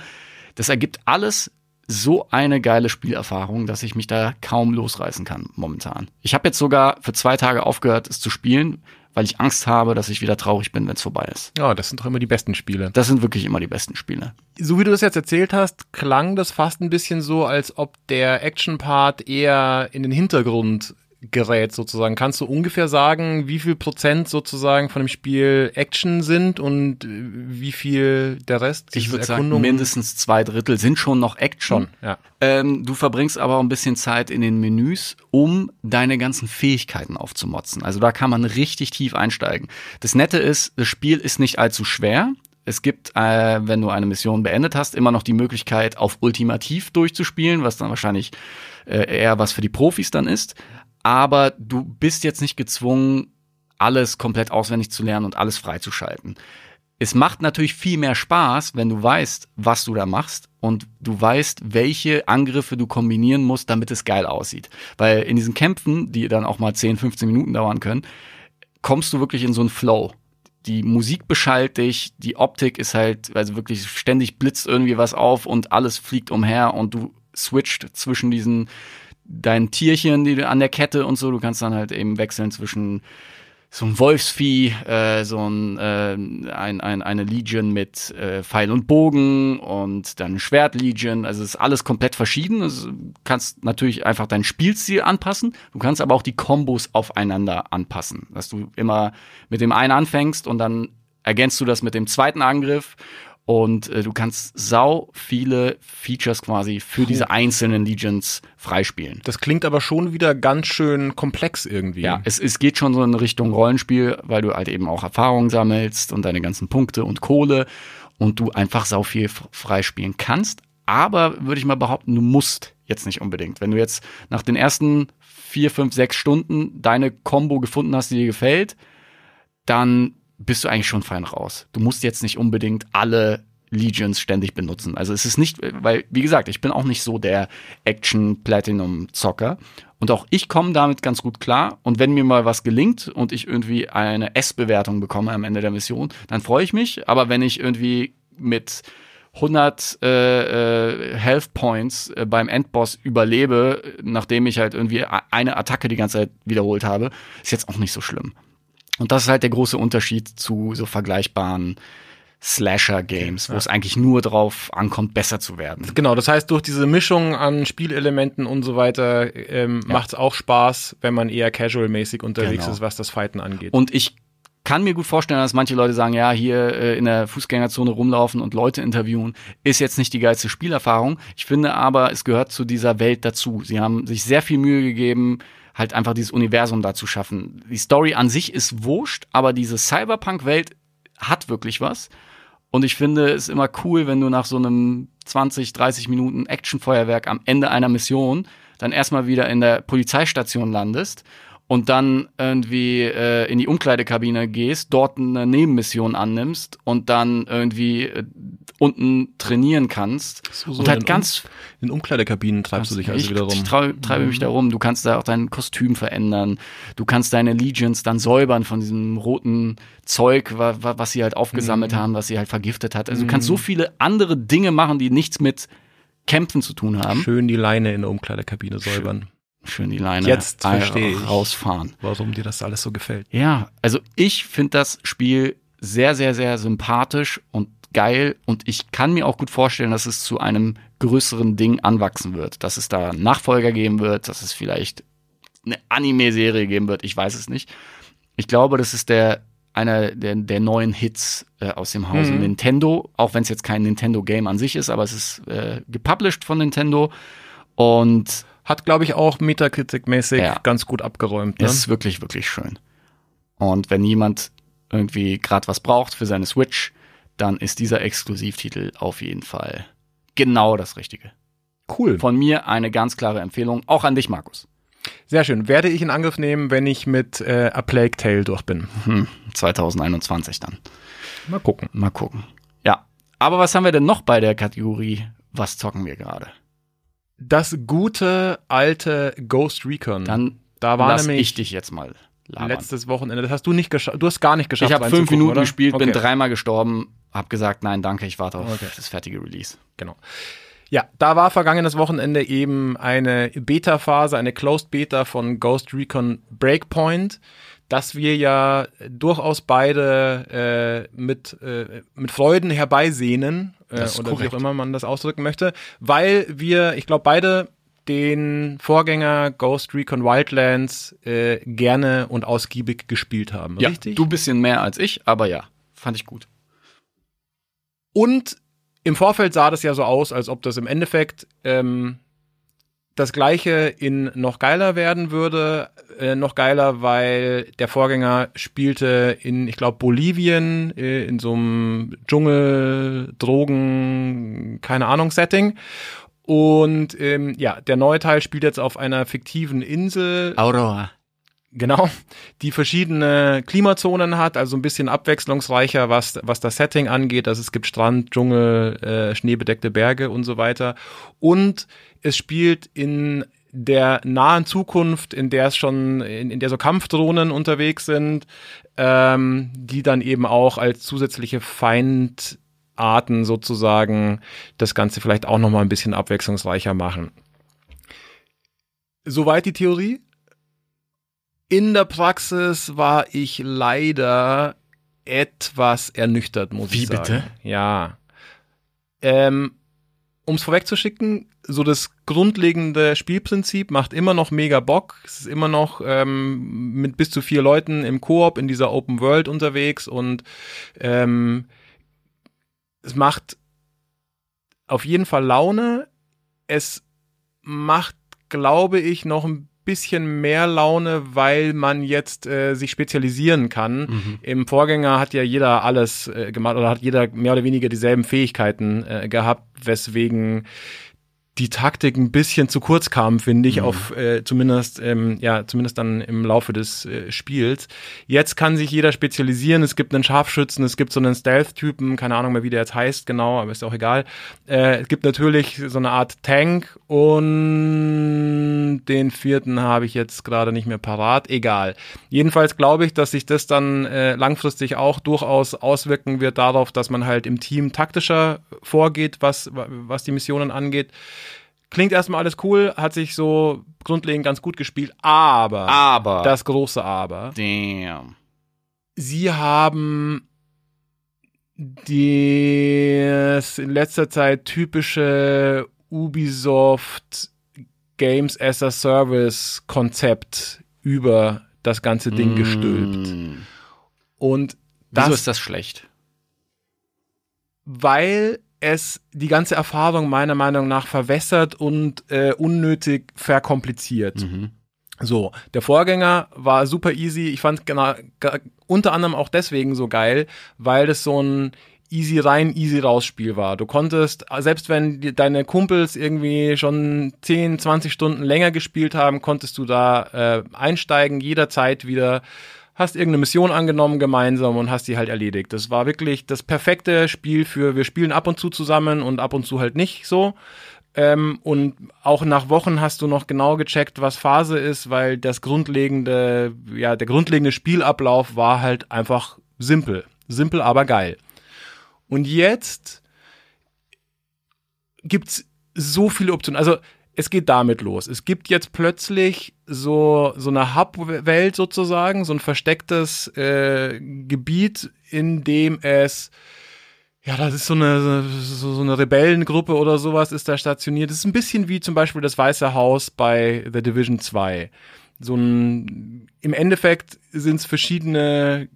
Das ergibt alles so eine geile Spielerfahrung, dass ich mich da kaum losreißen kann momentan. Ich habe jetzt sogar für zwei Tage aufgehört, es zu spielen, weil ich Angst habe, dass ich wieder traurig bin, wenn es vorbei ist. Ja, das sind doch immer die besten Spiele. Das sind wirklich immer die besten Spiele. So wie du das jetzt erzählt hast, klang das fast ein bisschen so, als ob der Action-Part eher in den Hintergrund gerät sozusagen. Kannst du ungefähr sagen, wie viel Prozent sozusagen von dem Spiel Action sind und äh, wie viel der Rest? Ich würde sagen, mindestens zwei Drittel sind schon noch Action. Schon, ja. Ähm, du verbringst aber auch ein bisschen Zeit in den Menüs, um deine ganzen Fähigkeiten aufzumotzen. Also da kann man richtig tief einsteigen. Das Nette ist, das Spiel ist nicht allzu schwer. Es gibt, äh, wenn du eine Mission beendet hast, immer noch die Möglichkeit, auf Ultimativ durchzuspielen, was dann wahrscheinlich äh, eher was für die Profis dann ist. Aber du bist jetzt nicht gezwungen, alles komplett auswendig zu lernen und alles freizuschalten. Es macht natürlich viel mehr Spaß, wenn du weißt, was du da machst und du weißt, welche Angriffe du kombinieren musst, damit es geil aussieht. Weil in diesen Kämpfen, die dann auch mal 10, 15 Minuten dauern können, kommst du wirklich in so einen Flow. Die Musik beschallt dich, die Optik ist halt, also wirklich ständig blitzt irgendwie was auf und alles fliegt umher und du switcht zwischen diesen deinen Tierchen, die du an der Kette und so. Du kannst dann halt eben wechseln zwischen so ein Wolfsvieh, äh, so ein, äh, ein, ein, eine Legion mit äh, Pfeil und Bogen und dann Schwert-Legion. Also es ist alles komplett verschieden. Also Du kannst natürlich einfach deinen Spielstil anpassen. Du kannst aber auch die Kombos aufeinander anpassen. Dass du immer mit dem einen anfängst und dann ergänzt du das mit dem zweiten Angriff. Und äh, du kannst sau viele Features quasi für diese einzelnen Legions freispielen. Das klingt aber schon wieder ganz schön komplex irgendwie. Ja, es, es geht schon so in Richtung Rollenspiel, weil du halt eben auch Erfahrungen sammelst und deine ganzen Punkte und Kohle und du einfach sau viel freispielen kannst. Aber würde ich mal behaupten, du musst jetzt nicht unbedingt. Wenn du jetzt nach den ersten vier, fünf, sechs Stunden deine Combo gefunden hast, die dir gefällt, dann bist du eigentlich schon fein raus. Du musst jetzt nicht unbedingt alle Legions ständig benutzen. Also es ist nicht, weil, wie gesagt, ich bin auch nicht so der Action-Platinum-Zocker. Und auch ich komme damit ganz gut klar. Und wenn mir mal was gelingt und ich irgendwie eine S-Bewertung bekomme am Ende der Mission, dann freue ich mich. Aber wenn ich irgendwie mit 100 äh, äh, Health Points äh, beim Endboss überlebe, nachdem ich halt irgendwie eine Attacke die ganze Zeit wiederholt habe, ist jetzt auch nicht so schlimm. Und das ist halt der große Unterschied zu so vergleichbaren Slasher-Games, wo es eigentlich nur drauf ankommt, besser zu werden. Genau, das heißt, durch diese Mischung an Spielelementen und so weiter ähm, macht es auch Spaß, wenn man eher casual-mäßig unterwegs Genau. ist, was das Fighten angeht. Und ich kann mir gut vorstellen, dass manche Leute sagen, ja, hier äh, in der Fußgängerzone rumlaufen und Leute interviewen, ist jetzt nicht die geilste Spielerfahrung. Ich finde aber, es gehört zu dieser Welt dazu. Sie haben sich sehr viel Mühe gegeben, halt einfach dieses Universum da zu schaffen. Die Story an sich ist wurscht, aber diese Cyberpunk-Welt hat wirklich was. Und ich finde es immer cool, wenn du nach so einem 20, 30 Minuten Actionfeuerwerk am Ende einer Mission dann erstmal wieder in der Polizeistation landest und dann irgendwie äh, in die Umkleidekabine gehst, dort eine Nebenmission annimmst und dann irgendwie äh, unten trainieren kannst. So, so und halt in ganz In Umkleidekabinen treibst du dich also ich, wieder rum. Ich trau, treibe mich da rum. Du kannst da auch dein Kostüm verändern. Du kannst deine Legions dann säubern von diesem roten Zeug, wa, wa, was sie halt aufgesammelt Mhm. haben, was sie halt vergiftet hat. Also du kannst so viele andere Dinge machen, die nichts mit Kämpfen zu tun haben. Schön die Leine in der Umkleidekabine säubern. Schön die Leine Jetzt ein- verstehe ich. rausfahren. Warum dir das alles so gefällt. Ja, also ich finde das Spiel sehr, sehr, sehr sympathisch und geil und ich kann mir auch gut vorstellen, dass es zu einem größeren Ding anwachsen wird, dass es da Nachfolger geben wird, dass es vielleicht eine Anime-Serie geben wird, ich weiß es nicht. Ich glaube, das ist der einer der, der neuen Hits äh, aus dem Hause Nintendo, auch wenn es jetzt kein Nintendo-Game an sich ist, aber es ist äh, gepublished von Nintendo und Hat, glaube ich, auch Metacritic-mäßig Ja. ganz gut abgeräumt. Ne? ist wirklich, wirklich schön. Und wenn jemand irgendwie gerade was braucht für seine Switch, dann ist dieser Exklusivtitel auf jeden Fall genau das Richtige. Cool. Von mir eine ganz klare Empfehlung, auch an dich, Markus. Sehr schön. Werde ich in Angriff nehmen, wenn ich mit äh, A Plague Tale durch bin. Hm, 2021 dann. Mal gucken. Mal gucken. Ja. Aber was haben wir denn noch bei der Kategorie? Was zocken wir gerade? Das gute alte Ghost Recon. Dann da war lass nämlich ich dich jetzt mal labern. letztes Wochenende. Das hast du nicht geschafft. Du hast gar nicht geschafft. ich habe fünf Minuten oder? gespielt, bin Okay. dreimal gestorben, hab gesagt, nein, danke, ich warte auf Okay. das fertige Release. Genau. Ja, da war vergangenes Wochenende eben eine Beta-Phase, eine Closed Beta von Ghost Recon Breakpoint, das wir ja durchaus beide äh, mit, äh, mit Freuden herbeisehnen, äh, oder wie korrekt. auch immer man das ausdrücken möchte, weil wir, ich glaube, beide den Vorgänger Ghost Recon Wildlands äh, gerne und ausgiebig gespielt haben. Ja, Richtig? du bisschen mehr als ich, aber ja, fand ich gut. Und im Vorfeld sah das ja so aus, als ob das im Endeffekt ähm, das gleiche in noch geiler werden würde. Äh, noch geiler, weil der Vorgänger spielte in, ich glaube, Bolivien, äh, in so einem Dschungel, Drogen, keine Ahnung, Setting. Und ähm, ja, der neue Teil spielt jetzt auf einer fiktiven Insel. Aurora. Genau, die verschiedene Klimazonen hat, also ein bisschen abwechslungsreicher, was, was das Setting angeht. Also es gibt Strand, Dschungel, äh, schneebedeckte Berge und so weiter. Und es spielt in der nahen Zukunft, in der es schon, in, in der so Kampfdrohnen unterwegs sind, ähm, die dann eben auch als zusätzliche Feindarten sozusagen das Ganze vielleicht auch nochmal ein bisschen abwechslungsreicher machen. Soweit die Theorie. In der Praxis war ich leider etwas ernüchtert, muss Wie ich sagen. bitte? Ja. Ähm, um es vorwegzuschicken, so das grundlegende Spielprinzip macht immer noch mega Bock. Es ist immer noch ähm, mit bis zu vier Leuten im Koop in dieser Open World unterwegs und ähm, es macht auf jeden Fall Laune. Es macht, glaube ich, noch ein bisschen mehr Laune, weil man jetzt äh, sich spezialisieren kann. Im Vorgänger hat ja jeder alles äh, gemacht oder hat jeder mehr oder weniger dieselben Fähigkeiten äh, gehabt, weswegen die Taktik ein bisschen zu kurz kam, finde ich, auf äh, zumindest ähm, ja zumindest dann im Laufe des äh, Spiels. Jetzt kann sich jeder spezialisieren. Es gibt einen Scharfschützen, es gibt so einen Stealth-Typen, keine Ahnung mehr, wie der jetzt heißt genau, aber ist auch egal. Äh, es gibt natürlich so eine Art Tank und den vierten habe ich jetzt gerade nicht mehr parat. Egal. Jedenfalls glaube ich, dass sich das dann äh, langfristig auch durchaus auswirken wird darauf, dass man halt im Team taktischer vorgeht, was was die Missionen angeht. Klingt erstmal alles cool, hat sich so grundlegend ganz gut gespielt, aber Aber. das große Aber. Damn. Sie haben das in letzter Zeit typische Ubisoft Games as a Service Konzept über das ganze Ding gestülpt. Mm. Und Wieso das, ist das schlecht? weil es die ganze Erfahrung meiner Meinung nach verwässert und äh, unnötig verkompliziert. Mhm. So, der Vorgänger war super easy. Ich fand genau, ge- unter anderem auch deswegen so geil, weil das so ein easy rein, easy raus Spiel war. Du konntest, selbst wenn die, deine Kumpels irgendwie schon 10, 20 Stunden länger gespielt haben, konntest du da äh, einsteigen, jederzeit wieder hast irgendeine Mission angenommen gemeinsam und hast die halt erledigt. Das war wirklich das perfekte Spiel für, wir spielen ab und zu zusammen und ab und zu halt nicht so. Ähm, und auch nach Wochen hast du noch genau gecheckt, was Phase ist, weil das grundlegende, ja, der grundlegende Spielablauf war halt einfach simpel. Simpel, aber geil. Und jetzt gibt's so viele Optionen. Also es geht damit los. Es gibt jetzt plötzlich so so eine Hub-Welt sozusagen, so ein verstecktes äh, Gebiet, in dem es ja, das ist so eine, so, so eine Rebellengruppe oder sowas ist da stationiert. Das ist ein bisschen wie zum Beispiel das Weiße Haus bei The Division 2. So ein, im Endeffekt sind es verschiedene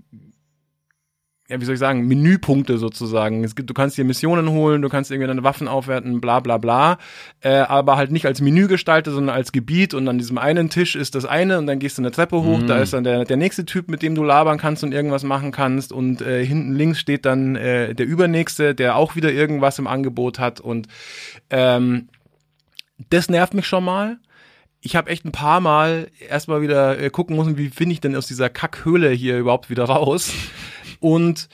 ja, wie soll ich sagen, Menüpunkte sozusagen. Es gibt, du kannst dir Missionen holen, du kannst irgendwie deine Waffen aufwerten, bla bla bla, äh, aber halt nicht als Menü gestaltet, sondern als Gebiet und an diesem einen Tisch ist das eine und dann gehst du eine Treppe hoch, da ist dann der, der nächste Typ, mit dem du labern kannst und irgendwas machen kannst und äh, hinten links steht dann äh, der übernächste, der auch wieder irgendwas im Angebot hat und ähm, das nervt mich schon mal. Ich habe echt ein paar Mal erstmal wieder äh, gucken müssen, wie finde ich denn aus dieser Kackhöhle hier überhaupt wieder raus. Und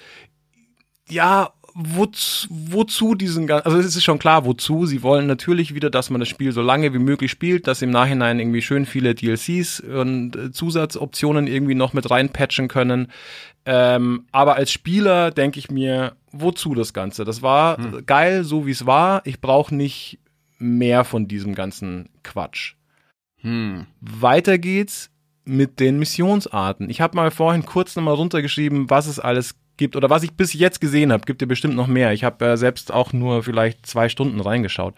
ja, wozu, wozu diesen ganzen, also es ist schon klar, wozu. Sie wollen natürlich wieder, dass man das Spiel so lange wie möglich spielt, dass im Nachhinein irgendwie schön viele DLCs und äh, Zusatzoptionen irgendwie noch mit reinpatchen können. Ähm, aber als Spieler denke ich mir, wozu das Ganze? Das war Hm. geil, so wie es war. Ich brauche nicht mehr von diesem ganzen Quatsch. Hm. Weiter geht's mit den Missionsarten. Ich habe mal vorhin kurz nochmal runtergeschrieben, was es alles gibt oder was ich bis jetzt gesehen habe. Gibt ja bestimmt noch mehr. Ich habe äh, selbst auch nur vielleicht zwei Stunden reingeschaut.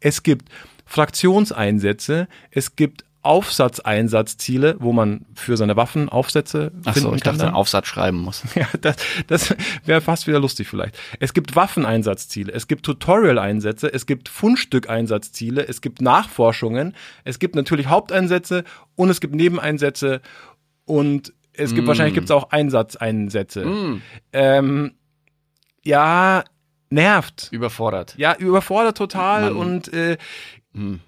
Es gibt Fraktionseinsätze, es gibt Aufsatzeinsatzziele, wo man für seine Waffen Aufsätze Ach so, ich dachte, dann. einen Aufsatz schreiben muss. [laughs] Ja, das, das wäre fast wieder lustig vielleicht. Es gibt Waffeneinsatzziele, es gibt Tutorial-Einsätze, es gibt Fundstück-Einsatzziele, es gibt Nachforschungen, es gibt natürlich Haupteinsätze und es gibt Nebeneinsätze und es gibt Mm. wahrscheinlich gibt's auch Einsatzeinsätze. Hm. Ähm, ja, nervt. Überfordert. Ja, überfordert total Man- und äh, Hm.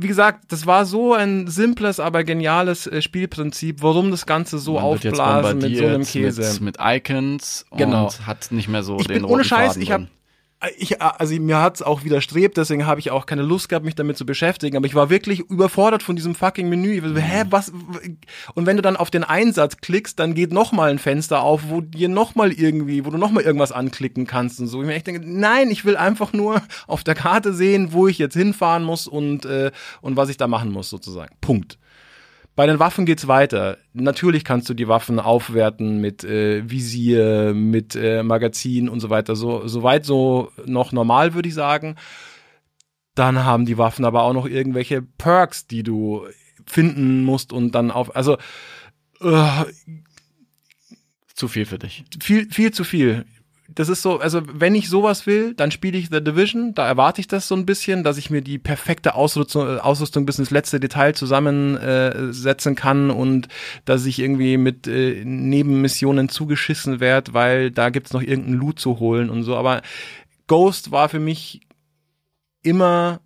Wie gesagt, das war so ein simples, aber geniales äh, Spielprinzip, warum das Ganze so Man aufblasen mit so einem Käse. Mit, mit Icons Genau. und hat nicht mehr so ich den bin ohne roten Scheiß, Faden ich habe. Ich, also mir hat's auch widerstrebt, deswegen habe ich auch keine Lust gehabt, mich damit zu beschäftigen. Aber ich war wirklich überfordert von diesem fucking Menü. So, hä, was? Und wenn du dann auf den Einsatz klickst, dann geht noch mal ein Fenster auf, wo dir noch mal irgendwie, wo du noch mal irgendwas anklicken kannst und so. Ich mir echt denke, nein, ich will einfach nur auf der Karte sehen, wo ich jetzt hinfahren muss und äh, und was ich da machen muss sozusagen. Punkt. Bei den Waffen geht's weiter. Natürlich kannst du die Waffen aufwerten mit äh, Visier, mit äh, Magazin und so weiter. So soweit so noch normal würde ich sagen. Dann haben die Waffen aber auch noch irgendwelche Perks, die du finden musst und dann auf. Also äh, Zu viel für dich. viel viel zu viel. Das ist so, also wenn ich sowas will, dann spiele ich The Division. Da erwarte ich das so ein bisschen, dass ich mir die perfekte Ausrüstung, Ausrüstung bis ins letzte Detail zusammensetzen setzen kann und dass ich irgendwie mit äh, Nebenmissionen zugeschissen werde, weil da gibt's noch irgendeinen Loot zu holen und so. Aber Ghost war für mich immer,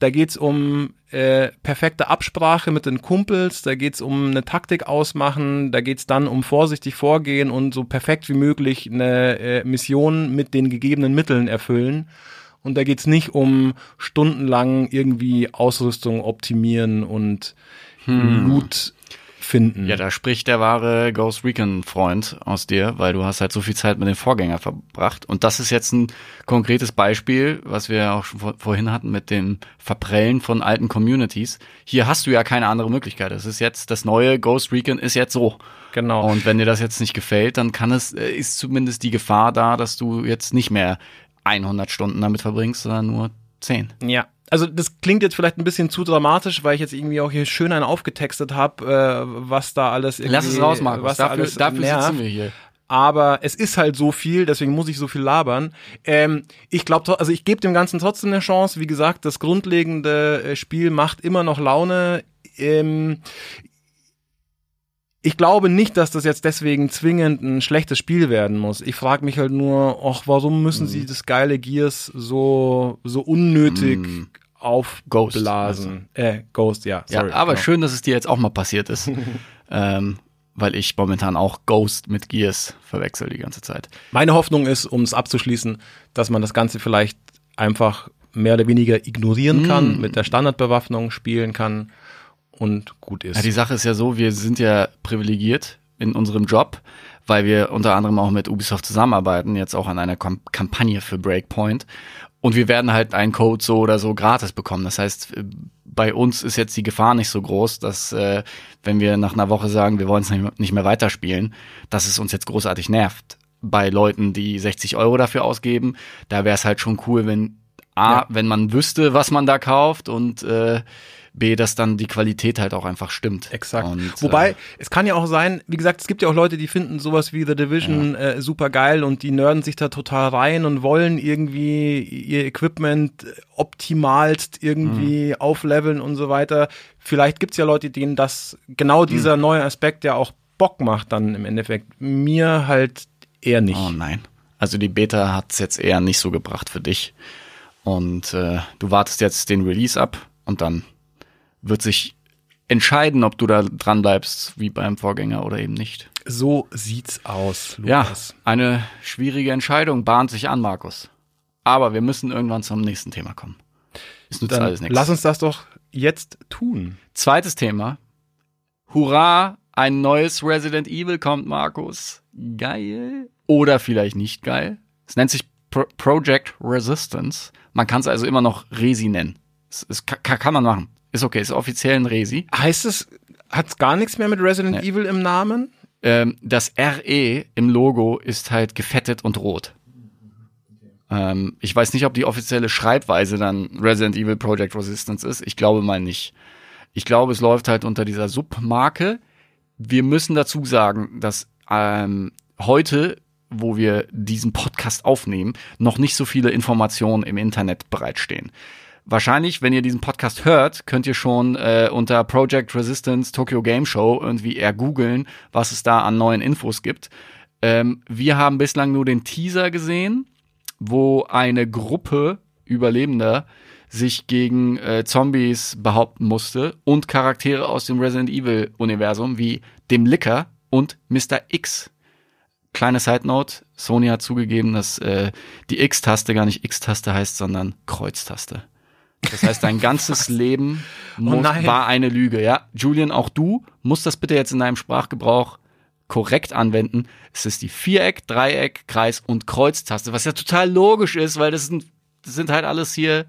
da geht's um äh, perfekte Absprache mit den Kumpels, da geht's um eine Taktik ausmachen, da geht's dann um vorsichtig vorgehen und so perfekt wie möglich eine äh, Mission mit den gegebenen Mitteln erfüllen. Und da geht's nicht um stundenlang irgendwie Ausrüstung optimieren und Loot finden. Ja, da spricht der wahre Ghost Recon Freund aus dir, weil du hast halt so viel Zeit mit dem Vorgänger verbracht. Und das ist jetzt ein konkretes Beispiel, was wir auch schon vor, vorhin hatten mit dem Verprellen von alten Communities. Hier hast du ja keine andere Möglichkeit. Es ist jetzt, das neue Ghost Recon ist jetzt so. genau. Und wenn dir das jetzt nicht gefällt, dann kann es, äh, ist zumindest die Gefahr da, dass du jetzt nicht mehr 100 Stunden damit verbringst, sondern nur 10. Ja. Also das klingt jetzt vielleicht ein bisschen zu dramatisch, weil ich jetzt irgendwie auch hier schön einen aufgetextet habe, äh, was da alles irgendwie, Lass es raus, Markus. was da Dafür, alles dafür nervt. sitzen wir hier. aber es ist halt so viel, deswegen muss ich so viel labern. Ähm, ich glaube, also ich gebe dem Ganzen trotzdem eine Chance. Wie gesagt, das grundlegende äh, Spiel macht immer noch Laune. Ähm, ich glaube nicht, dass das jetzt deswegen zwingend ein schlechtes Spiel werden muss. Ich frage mich halt nur, ach, warum müssen sie das geile Gears so so unnötig Mm. aufblasen? äh, Ghost, ja. Ja, Sorry, aber genau. schön, dass es dir jetzt auch mal passiert ist. [laughs] ähm, weil ich momentan auch Ghost mit Gears verwechsel die ganze Zeit. Meine Hoffnung ist, um es abzuschließen, dass man das Ganze vielleicht einfach mehr oder weniger ignorieren kann, Mm. mit der Standardbewaffnung spielen kann und gut ist. Ja, die Sache ist ja so, wir sind ja privilegiert in unserem Job, weil wir unter anderem auch mit Ubisoft zusammenarbeiten, jetzt auch an einer Kampagne für Breakpoint. Und wir werden halt einen Code so oder so gratis bekommen. Das heißt, äh, bei uns ist jetzt die Gefahr nicht so groß, dass äh, wenn wir nach einer Woche sagen, wir wollen es nicht mehr- nicht mehr weiterspielen, dass es uns jetzt großartig nervt. Bei Leuten, die 60 Euro dafür ausgeben, da wäre es halt schon cool, wenn A, Ja. wenn man wüsste, was man da kauft und äh, B, dass dann die Qualität halt auch einfach stimmt. Exakt. Und, Wobei, äh, es kann ja auch sein, wie gesagt, es gibt ja auch Leute, die finden sowas wie The Division äh, super geil und die nerden sich da total rein und wollen irgendwie ihr Equipment optimalst irgendwie Mhm. aufleveln und so weiter. Vielleicht gibt's ja Leute, denen das genau dieser Mhm. neue Aspekt ja auch Bock macht dann im Endeffekt. Mir halt eher nicht. Oh nein. Also die Beta hat's jetzt eher nicht so gebracht für dich. Und äh, du wartest jetzt den Release ab und dann wird sich entscheiden, ob du da dran bleibst wie beim Vorgänger oder eben nicht. So sieht's aus, Ja, Lukas. eine schwierige Entscheidung bahnt sich an, Markus. Aber wir müssen irgendwann zum nächsten Thema kommen. Es nützt Dann alles nichts. lass uns das doch jetzt tun. Zweites Thema. Hurra, ein neues Resident Evil kommt, Markus. Geil. Oder vielleicht nicht geil. Es nennt sich Pro Project Resistance. Man kann es also immer noch Resi nennen. Es kann, kann man machen. Ist okay, ist offiziell ein Resi. Heißt es, hat's gar nichts mehr mit Resident Nee. Evil im Namen? Ähm, das RE im Logo ist halt gefettet und rot. Ähm, ich weiß nicht, ob die offizielle Schreibweise dann Resident Evil Project Resistance ist. Ich glaube mal nicht. Ich glaube, es läuft halt unter dieser Submarke. Wir müssen dazu sagen, dass ähm, heute, wo wir diesen Podcast aufnehmen, noch nicht so viele Informationen im Internet bereitstehen. Wahrscheinlich, wenn ihr diesen Podcast hört, könnt ihr schon äh, unter Project Resistance Tokyo Game Show irgendwie eher googeln, was es da an neuen Infos gibt. Ähm, wir haben bislang nur den Teaser gesehen, wo eine Gruppe Überlebender sich gegen äh, Zombies behaupten musste und Charaktere aus dem Resident Evil Universum wie dem Licker und Mr. X. Kleine Side Note, Sony hat zugegeben, dass äh, die X-Taste gar nicht X-Taste heißt, sondern Kreuztaste. Das heißt, dein ganzes [laughs] Leben muss, nein. war eine Lüge, ja. Julian, auch du musst das bitte jetzt in deinem Sprachgebrauch korrekt anwenden. Es ist die Viereck, Dreieck, Kreis und Kreuztaste, was ja total logisch ist, weil das sind, das sind halt alles hier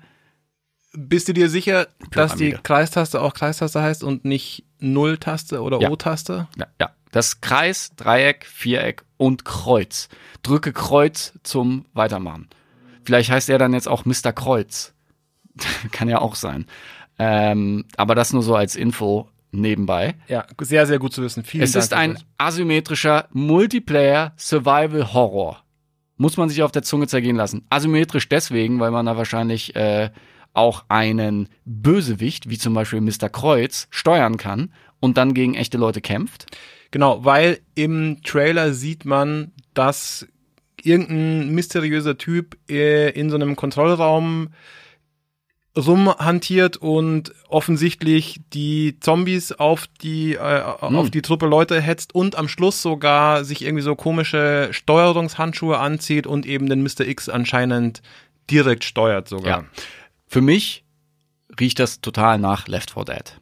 Bist du dir sicher, dass die Pyramide. Kreistaste auch Kreistaste heißt und nicht Null-Taste oder Ja. O-Taste? Ja, ja. Das Kreis, Dreieck, Viereck und Kreuz. Drücke Kreuz zum Weitermachen. Vielleicht heißt er dann jetzt auch Mr. Kreuz. [laughs] Kann ja auch sein. Ähm, aber das nur so als Info nebenbei. Ja, sehr, sehr gut zu wissen. Vielen es Dank. ist ein asymmetrischer Multiplayer Survival Horror. Muss man sich auf der Zunge zergehen lassen. Asymmetrisch deswegen, weil man da wahrscheinlich äh, auch einen Bösewicht, wie zum Beispiel Mr. Kreuz, steuern kann und dann gegen echte Leute kämpft. Genau, weil im Trailer sieht man, dass irgendein mysteriöser Typ äh, in so einem Kontrollraum rumhantiert und offensichtlich die Zombies auf die äh, auf die Truppe Leute hetzt und am Schluss sogar sich irgendwie so komische Steuerungshandschuhe anzieht und eben den Mr. X anscheinend direkt steuert sogar. Ja. Für mich riecht das total nach Left 4 Dead.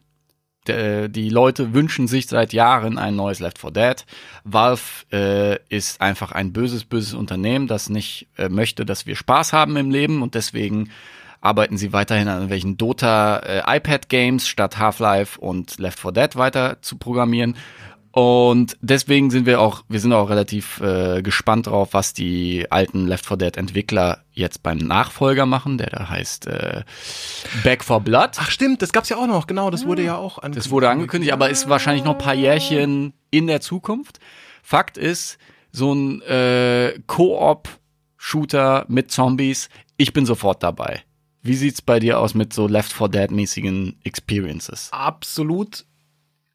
D- Die Leute wünschen sich seit Jahren ein neues Left 4 Dead. Valve äh, ist einfach ein böses, böses Unternehmen, das nicht äh, möchte, dass wir Spaß haben im Leben und deswegen arbeiten sie weiterhin an irgendwelchen Dota äh, iPad Games statt Half-Life und Left 4 Dead weiter zu programmieren. Und deswegen sind wir auch, wir sind auch relativ äh, gespannt drauf, was die alten Left 4 Dead Entwickler jetzt beim Nachfolger machen, der da heißt äh, Back for Blood. Ach stimmt, das gab's ja auch noch, genau, das wurde ja auch angekündigt. Das wurde angekündigt, aber ist wahrscheinlich noch ein paar Jährchen in der Zukunft. Fakt ist, so ein äh, Koop-Shooter mit Zombies, ich bin sofort dabei. Wie sieht's bei dir aus mit so Left 4 Dead-mäßigen Experiences? absolut.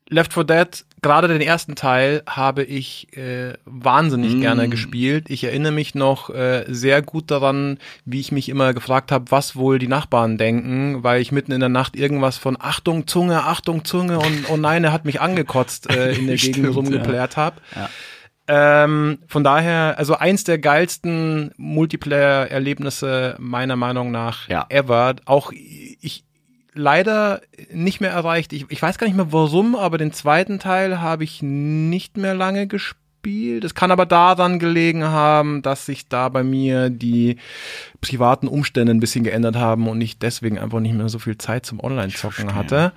Left 4 Dead, gerade den ersten Teil, habe ich äh, wahnsinnig Mm. gerne gespielt. Ich erinnere mich noch äh, sehr gut daran, wie ich mich immer gefragt habe, was wohl die Nachbarn denken, weil ich mitten in der Nacht irgendwas von Achtung Zunge, Achtung Zunge und oh nein, er hat mich angekotzt äh, in der [laughs] Gegend rumgeplärt habe. Ja. Ähm, von daher, also eins der geilsten Multiplayer-Erlebnisse meiner Meinung nach Ja. ever. Auch ich leider nicht mehr erreicht. Ich, ich weiß gar nicht mehr warum, aber den zweiten Teil habe ich nicht mehr lange gespielt. Es kann aber daran gelegen haben, dass sich da bei mir die privaten Umstände ein bisschen geändert haben und ich deswegen einfach nicht mehr so viel Zeit zum Online-Zocken hatte.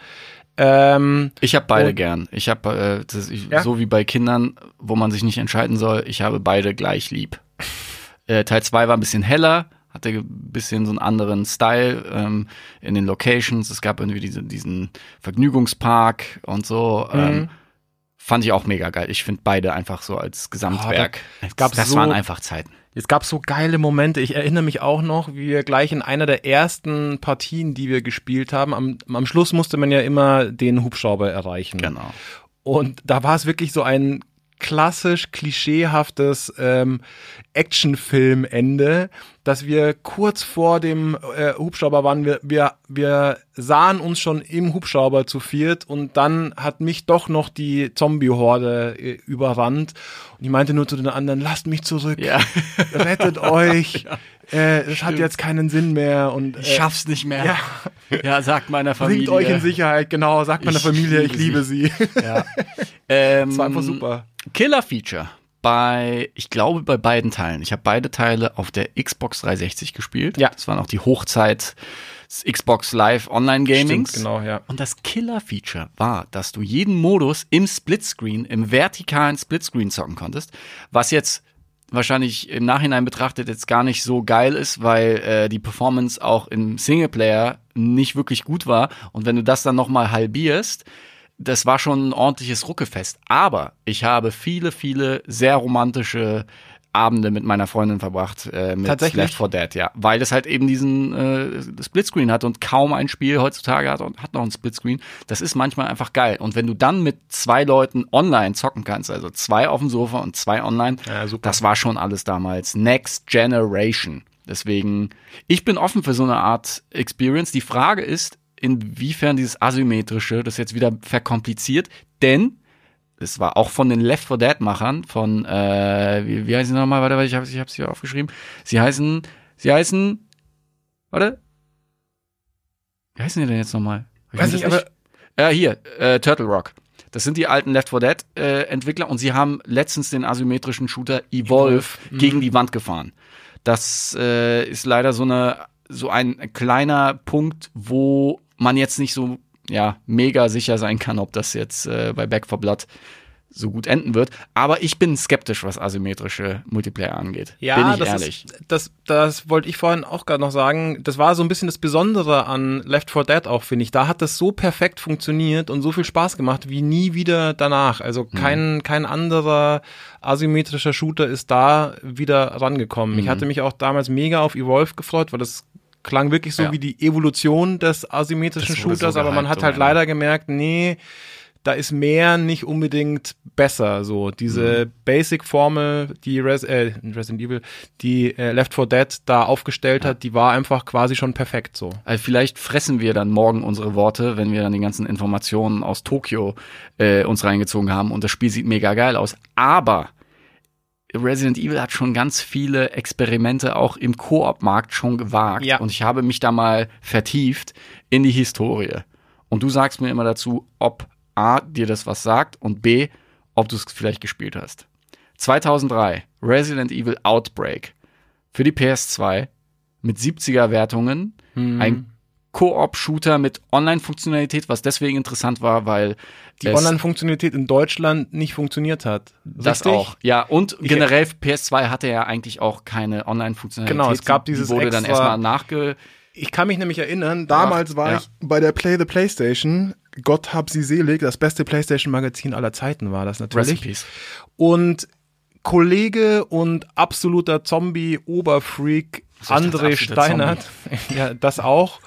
Ähm, Ich habe beide gern. Ich habe, äh, das- ich, Ja? so wie bei Kindern, wo man sich nicht entscheiden soll, ich habe beide gleich lieb. [laughs] äh, Teil 2 war ein bisschen heller, hatte ein bisschen so einen anderen Style ähm, in den Locations. Es gab irgendwie diese, diesen Vergnügungspark und so. Mhm. Ähm, fand ich auch mega geil. Ich finde beide einfach so als Gesamtwerk. es gab das so- waren einfach Zeiten. Es gab so geile Momente. Ich erinnere mich auch noch, wie wir gleich in einer der ersten Partien, die wir gespielt haben, am, am Schluss musste man ja immer den Hubschrauber erreichen. Genau. Und da war es wirklich so ein klassisch klischeehaftes ähm, Actionfilmende, dass wir kurz vor dem äh, Hubschrauber waren. Wir, wir, wir sahen uns schon im Hubschrauber zu viert und dann hat mich doch noch die Zombie-Horde äh, überrannt. Und ich meinte nur zu den anderen, lasst mich zurück, Ja. rettet euch. [laughs] Äh, es hat jetzt keinen Sinn mehr und äh, Ich schaff's nicht mehr. ja. [laughs] Ja, sagt meiner Familie. bringt euch in Sicherheit. Genau, sagt meiner Familie, ich liebe liebe sie. Ja. [laughs] Ähm, Das war einfach super. Killer-Feature bei, ich glaube, bei beiden Teilen. Ich habe beide Teile auf der Xbox 360 gespielt. Ja. Das war noch die Hochzeit des Xbox Live Online Gamings. Stimmt, genau, ja. Und das Killer-Feature war, dass du jeden Modus im Splitscreen, im vertikalen Splitscreen zocken konntest, was jetzt wahrscheinlich im Nachhinein betrachtet jetzt gar nicht so geil ist, weil äh, die Performance auch im Singleplayer nicht wirklich gut war. Und wenn du das dann nochmal halbierst, das war schon ein ordentliches Ruckefest. Aber ich habe viele, viele sehr romantische Abende mit meiner Freundin verbracht äh, mit Tatsächlich? Left 4 Dead, ja. Weil das halt eben diesen äh, Splitscreen hat und kaum ein Spiel heutzutage hat, hat noch einen Splitscreen. Das ist manchmal einfach geil. Und wenn du dann mit zwei Leuten online zocken kannst, also zwei auf dem Sofa und zwei online, Ja, das war schon alles damals. Next Generation. Deswegen, ich bin offen für so eine Art Experience. Die Frage ist, inwiefern dieses Asymmetrische das jetzt wieder verkompliziert, denn es war auch von den Left 4 Dead Machern von äh, wie, wie heißen sie nochmal? Warte, warte, ich habe ich hab's hier aufgeschrieben. Sie heißen sie heißen warte. Wie heißen die denn jetzt nochmal? Ich Weiß das aber äh, hier, äh, Turtle Rock. Das sind die alten Left 4 Dead äh, Entwickler und sie haben letztens den asymmetrischen Shooter Evolve Mhm. gegen die Wand gefahren. Das äh, ist leider so eine so ein kleiner Punkt, wo man jetzt nicht so ja mega sicher sein kann, ob das jetzt äh, bei Back 4 Blood so gut enden wird. Aber ich bin skeptisch, was asymmetrische Multiplayer angeht. Ja, bin ich das ehrlich. Ist, das, das wollte ich vorhin auch gerade noch sagen. Das war so ein bisschen das Besondere an Left 4 Dead auch, finde ich. Da hat das so perfekt funktioniert und so viel Spaß gemacht wie nie wieder danach. Also Mhm. kein, kein anderer asymmetrischer Shooter ist da wieder rangekommen. Mhm. Ich hatte mich auch damals mega auf Evolve gefreut, weil das klang wirklich so Ja. wie die Evolution des asymmetrischen Shooters, so aber man hat halt Ende. leider gemerkt, nee, da ist mehr nicht unbedingt besser. So diese Mhm. Basic-Formel, die Res äh, Resident Evil, die äh, Left 4 Dead da aufgestellt hat, die war einfach quasi schon perfekt so. Also vielleicht fressen wir dann morgen unsere Worte, wenn wir dann die ganzen Informationen aus Tokio äh, uns reingezogen haben und das Spiel sieht mega geil aus. Aber Resident Evil hat schon ganz viele Experimente auch im Koop-Markt schon gewagt. Ja. Und ich habe mich da mal vertieft in die Historie. Und du sagst mir immer dazu, ob A, dir das was sagt und B, ob du es vielleicht gespielt hast. 2003, Resident Evil Outbreak für die PS2 mit 70er Wertungen, ein Koop-Shooter mit Online-Funktionalität, was deswegen interessant war, weil Die Online-Funktionalität in Deutschland nicht funktioniert hat. das Richtig? auch. Ja, und Ich- generell PS2 hatte ja eigentlich auch keine Online-Funktionalität. Genau, es gab Die- dieses die wurde dann erstmal nachge Ich kann mich nämlich erinnern, damals war ja. ich bei der Play the PlayStation. Gott hab sie selig, das beste PlayStation-Magazin aller Zeiten war das natürlich. Recipes. Und Kollege und absoluter Zombie-Oberfreak André Steinert, [laughs] ja, das auch.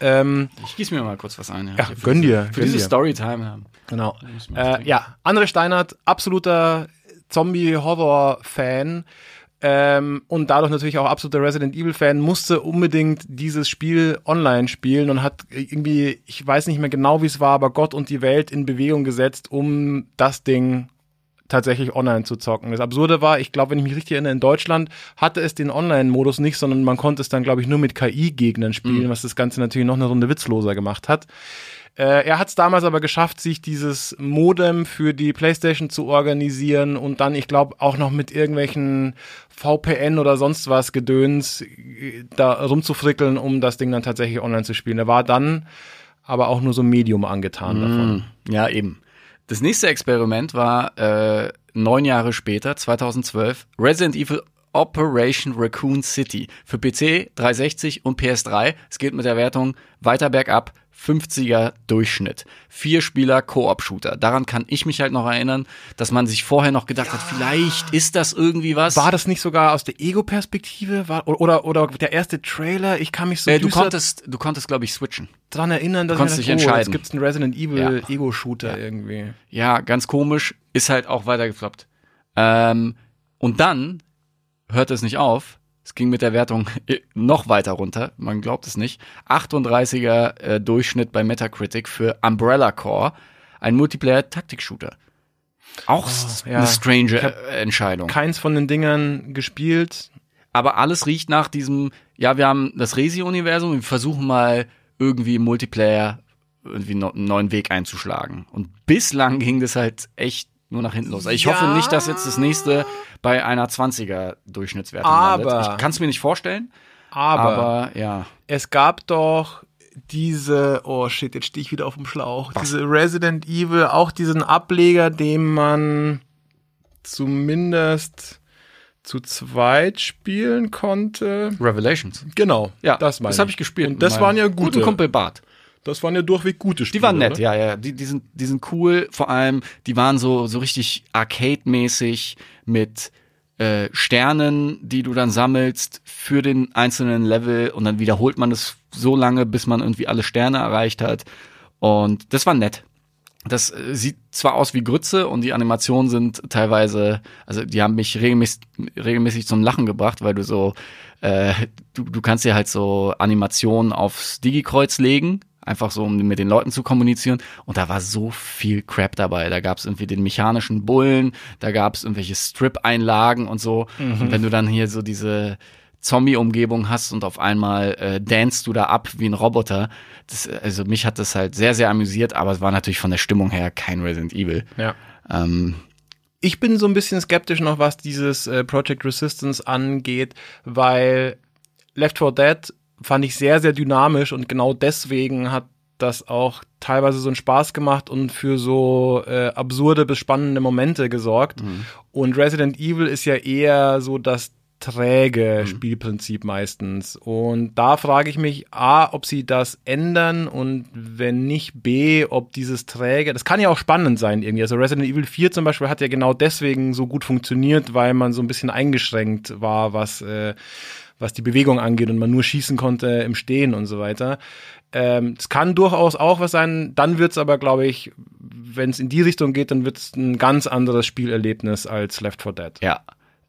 Ähm, Ich gieß mir mal kurz was ein. Ja, Für gönn diese- dir, Für gönn diese dir. Storytime haben. genau. Äh, ja, André Steinert, absoluter Zombie-Horror-Fan. Ähm, und dadurch natürlich auch absoluter Resident Evil-Fan, musste unbedingt dieses Spiel online spielen und hat irgendwie, ich weiß nicht mehr genau, wie es war, aber Gott und die Welt in Bewegung gesetzt, um das Ding tatsächlich online zu zocken. Das Absurde war, ich glaube, wenn ich mich richtig erinnere, in Deutschland hatte es den Online-Modus nicht, sondern man konnte es dann, glaube ich, nur mit KI-Gegnern spielen, was das Ganze natürlich noch eine Runde witzloser gemacht hat. Äh, er hat es damals aber geschafft, sich dieses Modem für die PlayStation zu organisieren und dann, ich glaube, auch noch mit irgendwelchen VPN oder sonst was Gedöns äh, da rumzufrickeln, um das Ding dann tatsächlich online zu spielen. Er war dann aber auch nur so Medium angetan davon. Ja, eben. Das nächste Experiment war äh, neun Jahre später, 2012, Resident Evil Operation Raccoon City. Für PC 360 und PS3. Es geht mit der Wertung weiter bergab. 50er Durchschnitt. Vier Spieler Koop-Shooter. Daran kann ich mich halt noch erinnern, dass man sich vorher noch gedacht hat, vielleicht ist das irgendwie was. War das nicht sogar aus der Ego-Perspektive? Oder, oder der erste Trailer? Ich kann mich so äh, du konntest, du konntest, glaube ich, switchen. dran erinnern, dass konntest ich dich dachte, oh, entscheiden. jetzt gibt's einen Resident Evil Ja. Ego-Shooter irgendwie. Ja, ganz komisch, ist halt auch weiter gefloppt. Ähm, und dann hört es nicht auf. Es ging mit der Wertung noch weiter runter, man glaubt es nicht. 38er äh, Durchschnitt bei Metacritic für Umbrella Core, ein Multiplayer-Taktik-Shooter. Auch s- ja. eine strange äh, Entscheidung. Keins von den Dingern gespielt. Aber alles riecht nach diesem, ja, wir haben das Resi-Universum, wir versuchen mal irgendwie im Multiplayer irgendwie einen neuen Weg einzuschlagen. Und bislang ging das halt echt nur nach hinten los. Ich Ja. hoffe nicht, dass jetzt das nächste bei einer 20er Durchschnittswertung Aber- landet. Ich kann es mir nicht vorstellen, Aber, aber, ja. es gab doch diese, oh shit, jetzt stehe ich wieder auf dem Schlauch. Diese Resident Evil, auch diesen Ableger, den man zumindest zu zweit spielen konnte. Revelations. Genau, Ja, das meine das habe ich gespielt. Und das waren ja guten gute. Kumpel Bart. Das waren ja durchweg gute Spiele. Die waren nett, oder? ja, ja. Die, die, sind, die sind cool. Vor allem, die waren so, so richtig Arcade-mäßig mit äh, Sternen, die du dann sammelst für den einzelnen Level und dann wiederholt man das so lange, bis man irgendwie alle Sterne erreicht hat. Und das war nett. Das äh, sieht zwar aus wie Grütze und die Animationen sind teilweise, also die haben mich regelmäßig, regelmäßig zum Lachen gebracht, weil du so, äh, du, du kannst dir halt so Animationen aufs Digi-Kreuz legen, einfach so, um mit den Leuten zu kommunizieren. Und da war so viel Crap dabei. Da gab es irgendwie den mechanischen Bullen, da gab es irgendwelche Strip-Einlagen und so. Und wenn du dann hier so diese Zombie-Umgebung hast und auf einmal äh, danst du da ab wie ein Roboter. Das, also mich hat das halt sehr, sehr amüsiert, aber es war natürlich von der Stimmung her kein Resident Evil. Ja. Ähm, Ich bin so ein bisschen skeptisch noch, was dieses äh, Project Resistance angeht, weil Left 4 Dead fand ich sehr, sehr dynamisch und genau deswegen hat das auch teilweise so einen Spaß gemacht und für so äh, absurde bis spannende Momente gesorgt. Und Resident Evil ist ja eher so das träge Spielprinzip meistens. Und da frage ich mich, A, ob sie das ändern und wenn nicht, B, ob dieses träge, das kann ja auch spannend sein irgendwie. Also Resident Evil 4 zum Beispiel hat ja genau deswegen so gut funktioniert, weil man so ein bisschen eingeschränkt war, was, äh, was die Bewegung angeht und man nur schießen konnte im Stehen und so weiter. Ähm, es kann durchaus auch was sein, dann wird es aber, glaube ich, wenn es in die Richtung geht, dann wird es ein ganz anderes Spielerlebnis als Left 4 Dead. Ja.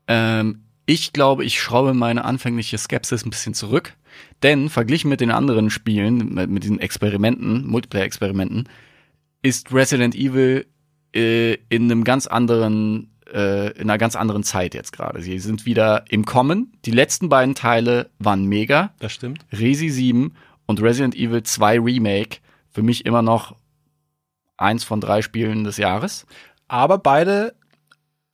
Ähm, ich glaube, ich schraube meine anfängliche Skepsis ein bisschen zurück. Denn verglichen mit den anderen Spielen, mit, mit diesen Experimenten, Multiplayer-Experimenten, ist Resident Evil äh, in einem ganz anderen, äh, in einer ganz anderen Zeit jetzt gerade. Sie sind wieder im Kommen. Die letzten beiden Teile waren mega. Das stimmt. Resi 7 und Resident Evil 2 Remake. Für mich immer noch eins von drei Spielen des Jahres. aber beide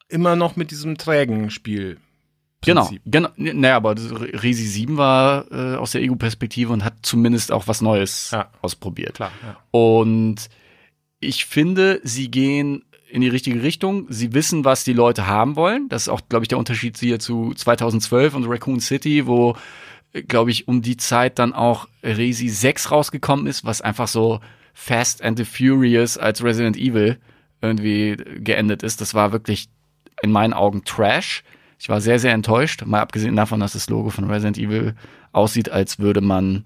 immer noch mit diesem trägen Spiel. Genau, genau. Naja, aber Resi 7 war äh, aus der Ego-Perspektive und hat zumindest auch was Neues Ja. ausprobiert. Klar, ja. Und ich finde, sie gehen in die richtige Richtung. Sie wissen, was die Leute haben wollen. Das ist auch, glaube ich, der Unterschied hier zu 2012 und Raccoon City, wo, glaube ich, um die Zeit dann auch Resi 6 rausgekommen ist, was einfach so Fast and the Furious als Resident Evil irgendwie geendet ist. Das war wirklich in meinen Augen Trash. Ich war sehr, sehr enttäuscht, mal abgesehen davon, dass das Logo von Resident Evil aussieht, als würde man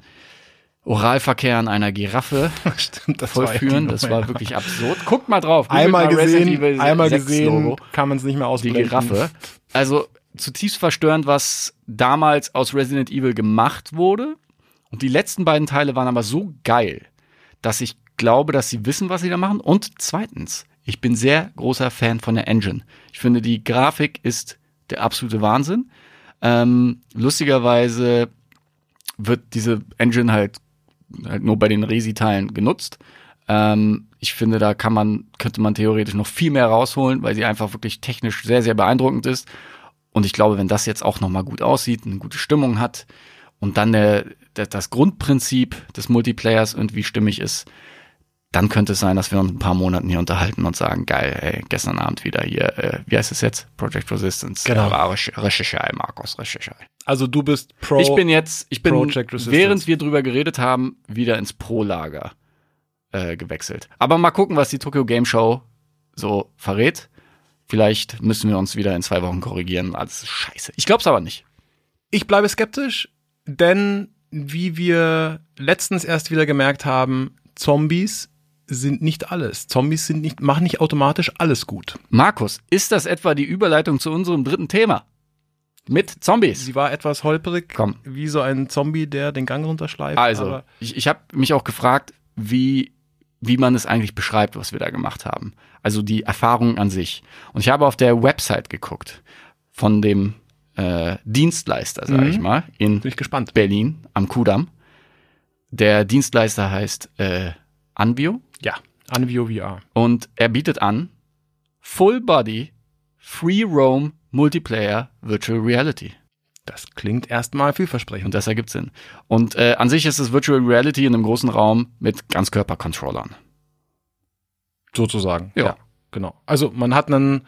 Oralverkehr an einer Giraffe [laughs] Stimmt, das vollführen. war Das war wirklich absurd. Guckt mal drauf. Einmal gesehen, einmal 6 gesehen, kann man es nicht mehr Die ausblenden. Giraffe. Also zutiefst verstörend, was damals aus Resident Evil gemacht wurde. Und die letzten beiden Teile waren aber so geil, dass ich glaube, dass sie wissen, was sie da machen. Und zweitens, ich bin sehr großer Fan von der Engine. Ich finde, die Grafik ist der absolute Wahnsinn. Ähm, lustigerweise wird diese Engine halt, halt nur bei den Resi-Teilen genutzt. Ähm, ich finde, da kann man, könnte man theoretisch noch viel mehr rausholen, weil sie einfach wirklich technisch sehr, sehr beeindruckend ist. Und ich glaube, wenn das jetzt auch nochmal gut aussieht, eine gute Stimmung hat und dann der, der, das Grundprinzip des Multiplayers irgendwie stimmig ist, dann könnte es sein, dass wir uns in ein paar Monaten hier unterhalten und sagen, geil, ey, gestern Abend wieder hier, äh, wie heißt es jetzt? Project Resistance. Genau. Ja, Recherchei, Markus, Recherchei. Also du bist Pro. Ich bin jetzt, ich bin, Project Resistance. während wir drüber geredet haben, wieder ins Pro-Lager äh, gewechselt. Aber mal gucken, was die Tokyo Game Show so verrät. Vielleicht müssen wir uns wieder in zwei Wochen korrigieren. Alles ist scheiße. Ich glaub's aber nicht. Ich bleibe skeptisch, denn wie wir letztens erst wieder gemerkt haben, Zombies sind nicht alles. Zombies sind nicht, machen nicht automatisch alles gut. Markus, ist das etwa die Überleitung zu unserem dritten Thema? Mit Zombies. Sie war etwas holprig, Komm. wie so ein Zombie, der den Gang runterschleift. Also, ich, ich habe mich auch gefragt, wie, wie man es eigentlich beschreibt, was wir da gemacht haben. Also die Erfahrung an sich. Und ich habe auf der Website geguckt von dem äh, Dienstleister, sage Mhm. ich mal, in bin ich gespannt. Berlin am Kudamm. Der Dienstleister heißt äh, Anvio Ja, Anvio VR. und er bietet an Full Body Free Roam Multiplayer Virtual Reality. Das klingt erstmal vielversprechend. Und das ergibt Sinn. Und äh, an sich ist es Virtual Reality in einem großen Raum mit Ganzkörper-Controllern. sozusagen. Ja. genau. Also man hat einen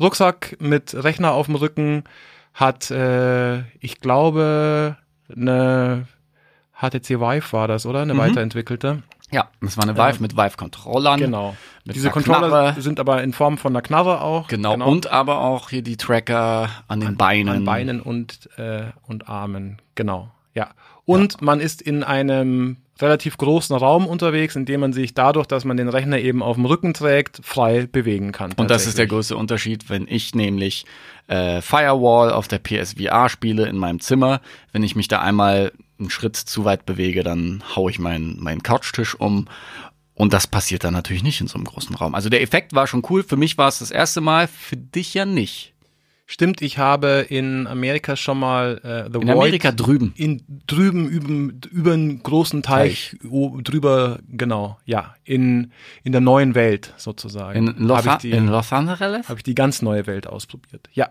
Rucksack mit Rechner auf dem Rücken, hat, äh, ich glaube, eine HTC Vive war das, oder? Eine Mhm. weiterentwickelte. Ja, das war eine Vive mit Vive-Controllern. Genau. Diese Controller Knarre. sind aber in Form von einer Knarre auch. Genau. Und aber auch hier die Tracker an den Beinen. An Beinen und, äh, und Armen. Genau. Ja. Und man ist in einem relativ großen Raum unterwegs, in dem man sich dadurch, dass man den Rechner eben auf dem Rücken trägt, frei bewegen kann. Und das ist der größte Unterschied, wenn ich nämlich äh, Firewall auf der PSVR spiele in meinem Zimmer. Wenn ich mich da einmal einen Schritt zu weit bewege, dann hau ich meinen meinen Couchtisch um. Und das passiert dann natürlich nicht in so einem großen Raum. Also der Effekt war schon cool. Für mich war es das erste Mal, für dich ja nicht. Stimmt, ich habe in Amerika schon mal äh, The In Void Amerika drüben. in drüben über, über einen großen Teich, o- drüber, genau, ja, in, in der neuen Welt sozusagen. In Los, Habe ich, die- in Los Angeles? hab ich die ganz neue Welt ausprobiert. Ja,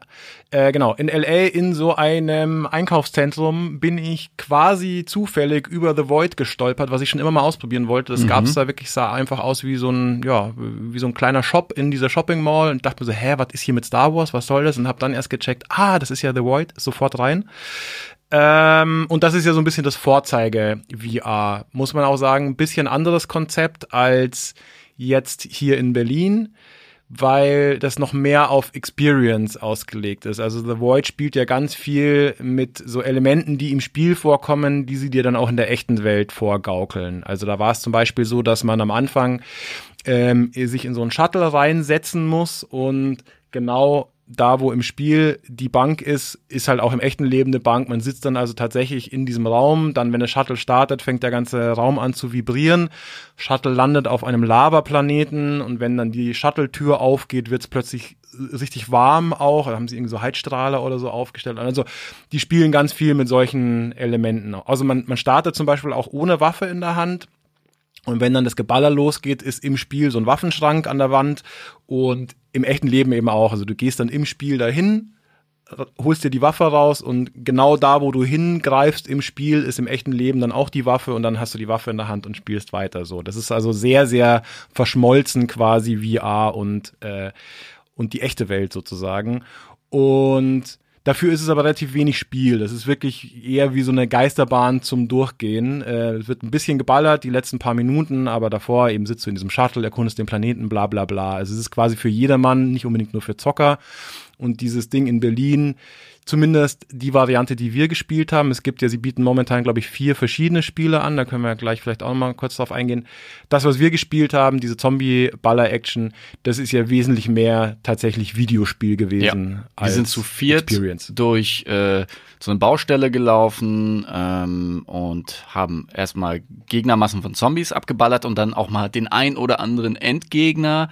äh, genau. In LA in so einem Einkaufszentrum bin ich quasi zufällig über The Void gestolpert, was ich schon immer mal ausprobieren wollte. Das gab's da wirklich, sah einfach aus wie so ein, ja, wie so ein kleiner Shop in dieser Shopping Mall und dachte mir so, hä, was ist hier mit Star Wars? Was soll das? Und habe dann erst gecheckt, ah, das ist ja The Void, sofort rein. Ähm, und das ist ja so ein bisschen das Vorzeige-VR. Muss man auch sagen, ein bisschen anderes Konzept als jetzt hier in Berlin, weil das noch mehr auf Experience ausgelegt ist. Also The Void spielt ja ganz viel mit so Elementen, die im Spiel vorkommen, die sie dir dann auch in der echten Welt vorgaukeln. Also da war es zum Beispiel so, dass man am Anfang ähm, sich in so einen Shuttle reinsetzen muss und genau da, wo im Spiel die Bank ist, ist halt auch im echten Leben eine Bank. Man sitzt dann also tatsächlich in diesem Raum. Dann, wenn der Shuttle startet, fängt der ganze Raum an zu vibrieren. Shuttle landet auf einem Lavaplaneten und wenn dann die Shuttle-Tür aufgeht, wird es plötzlich richtig warm auch. Da haben sie irgendwie so Heizstrahler oder so aufgestellt. Also die spielen ganz viel mit solchen Elementen. Also man, man startet zum Beispiel auch ohne Waffe in der Hand. Und wenn dann das Geballer losgeht, ist im Spiel so ein Waffenschrank an der Wand und im echten Leben eben auch. Also du gehst dann im Spiel dahin, holst dir die Waffe raus und genau da, wo du hingreifst im Spiel, ist im echten Leben dann auch die Waffe und dann hast du die Waffe in der Hand und spielst weiter. So, das ist also sehr, sehr verschmolzen quasi VR und äh, und die echte Welt sozusagen. Und Dafür ist es aber relativ wenig Spiel. Das ist wirklich eher wie so eine Geisterbahn zum Durchgehen. Äh, es wird ein bisschen geballert, die letzten paar Minuten, aber davor eben sitzt du in diesem Shuttle, erkundest den Planeten, bla bla bla. Also es ist quasi für jedermann, nicht unbedingt nur für Zocker. Und dieses Ding in Berlin, zumindest die Variante, die wir gespielt haben. Es gibt ja, sie bieten momentan, glaube ich, vier verschiedene Spiele an. Da können wir gleich vielleicht auch mal kurz drauf eingehen. Das, was wir gespielt haben, diese Zombie-Baller-Action, das ist ja wesentlich mehr tatsächlich Videospiel gewesen. Wir als sind zu viert Experience. durch äh, so eine Baustelle gelaufen ähm, und haben erstmal Gegnermassen von Zombies abgeballert und dann auch mal den ein oder anderen Endgegner.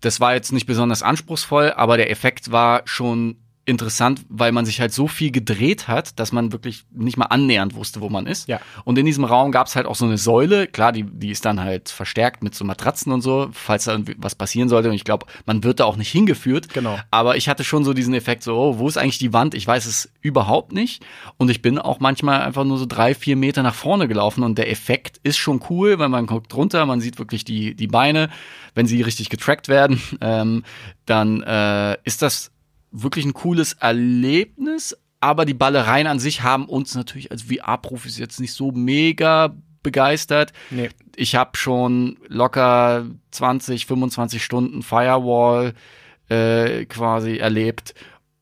Das war jetzt nicht besonders anspruchsvoll, aber der Effekt war schon interessant, weil man sich halt so viel gedreht hat, dass man wirklich nicht mal annähernd wusste, wo man ist. Ja. Und in diesem Raum gab es halt auch so eine Säule, klar, die, die ist dann halt verstärkt mit so Matratzen und so, falls da irgendwie was passieren sollte. Und ich glaube, man wird da auch nicht hingeführt. Genau. Aber ich hatte schon so diesen Effekt, so, oh, wo ist eigentlich die Wand? Ich weiß es überhaupt nicht. Und ich bin auch manchmal einfach nur so drei, vier Meter nach vorne gelaufen und der Effekt ist schon cool, weil man guckt runter, man sieht wirklich die, die Beine, wenn sie richtig getrackt werden, [laughs] ähm, dann äh, ist das wirklich ein cooles Erlebnis, aber die Ballereien an sich haben uns natürlich als VR-Profis jetzt nicht so mega begeistert. Nee. Ich habe schon locker 20, 25 Stunden Firewall äh, quasi erlebt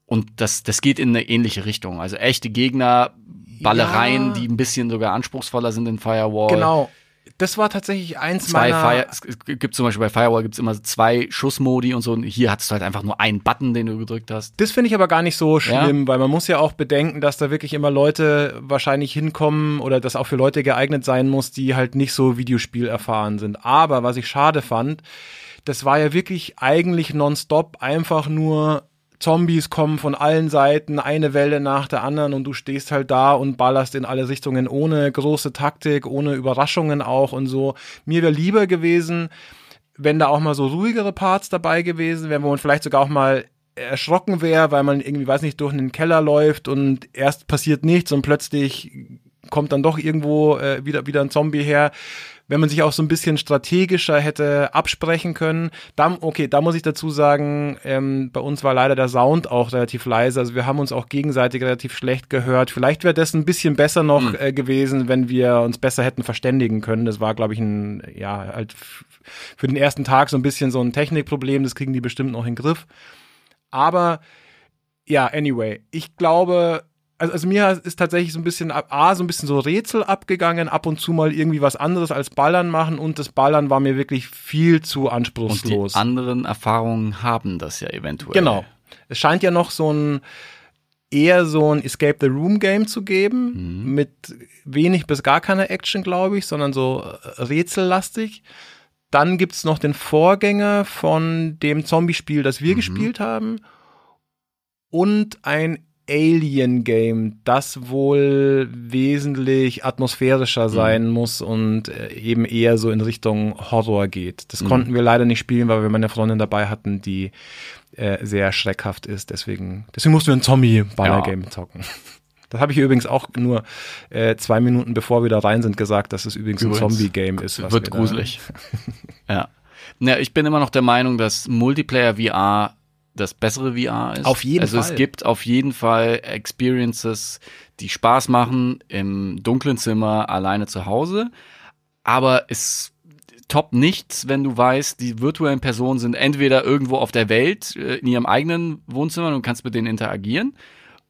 und das, das geht in eine ähnliche Richtung. Also echte Gegner, Ballereien, Ja. die ein bisschen sogar anspruchsvoller sind in Firewall. Genau. Das war tatsächlich eins Zwei meiner. Fire, es gibt zum Beispiel bei Firewall gibt's immer zwei Schussmodi und so. Und hier hattest du halt einfach nur einen Button, den du gedrückt hast. Das finde ich aber gar nicht so schlimm, weil man muss ja auch bedenken, dass da wirklich immer Leute wahrscheinlich hinkommen oder das auch für Leute geeignet sein muss, die halt nicht so Videospiel erfahren sind. Aber was ich schade fand, das war ja wirklich eigentlich nonstop einfach nur Zombies kommen von allen Seiten, eine Welle nach der anderen und du stehst halt da und ballerst in alle Richtungen ohne große Taktik, ohne Überraschungen auch und so. Mir wäre lieber gewesen, wenn da auch mal so ruhigere Parts dabei gewesen wären, wo man vielleicht sogar auch mal erschrocken wäre, weil man irgendwie, weiß nicht, durch einen Keller läuft und erst passiert nichts und plötzlich kommt dann doch irgendwo äh, wieder, wieder ein Zombie her. Wenn man sich auch so ein bisschen strategischer hätte absprechen können. Da, okay, da muss ich dazu sagen, ähm, bei uns war leider der Sound auch relativ leise. Also wir haben uns auch gegenseitig relativ schlecht gehört. Vielleicht wäre das ein bisschen besser noch äh, gewesen, wenn wir uns besser hätten verständigen können. Das war, glaube ich, ein, ja, halt für den ersten Tag so ein bisschen so ein Technikproblem. Das kriegen die bestimmt noch in den Griff. Aber ja, anyway, ich glaube, also, also mir ist tatsächlich so ein bisschen A, so ein bisschen so Rätsel abgegangen, ab und zu mal irgendwie was anderes als Ballern machen und das Ballern war mir wirklich viel zu Und die anspruchslos. anderen Erfahrungen haben das ja eventuell. Genau. Es scheint ja noch so ein eher so ein Escape the Room Game zu geben, mit wenig bis gar keiner Action, glaube ich, sondern so äh, rätsellastig. Dann gibt's noch den Vorgänger von dem Zombie-Spiel, das wir gespielt haben. Und ein Alien-Game, das wohl wesentlich atmosphärischer sein muss und äh, eben eher so in Richtung Horror geht. Das konnten wir leider nicht spielen, weil wir meine Freundin dabei hatten, die äh, sehr schreckhaft ist. Deswegen, deswegen mussten wir ein Zombie-Baller-Game zocken. [laughs] Das habe ich übrigens auch nur äh, zwei Minuten bevor wir da rein sind gesagt, dass es übrigens, ein Übrigens, Zombie-Game ist. was Wird wir gruselig. [laughs] ja. Na, ich bin immer noch der Meinung, dass Multiplayer VR das bessere VR ist. Auf jeden also Fall. es gibt auf jeden Fall Experiences, die Spaß machen im dunklen Zimmer alleine zu Hause. Aber es top nichts, wenn du weißt, die virtuellen Personen sind entweder irgendwo auf der Welt äh, in ihrem eigenen Wohnzimmer und du kannst mit denen interagieren.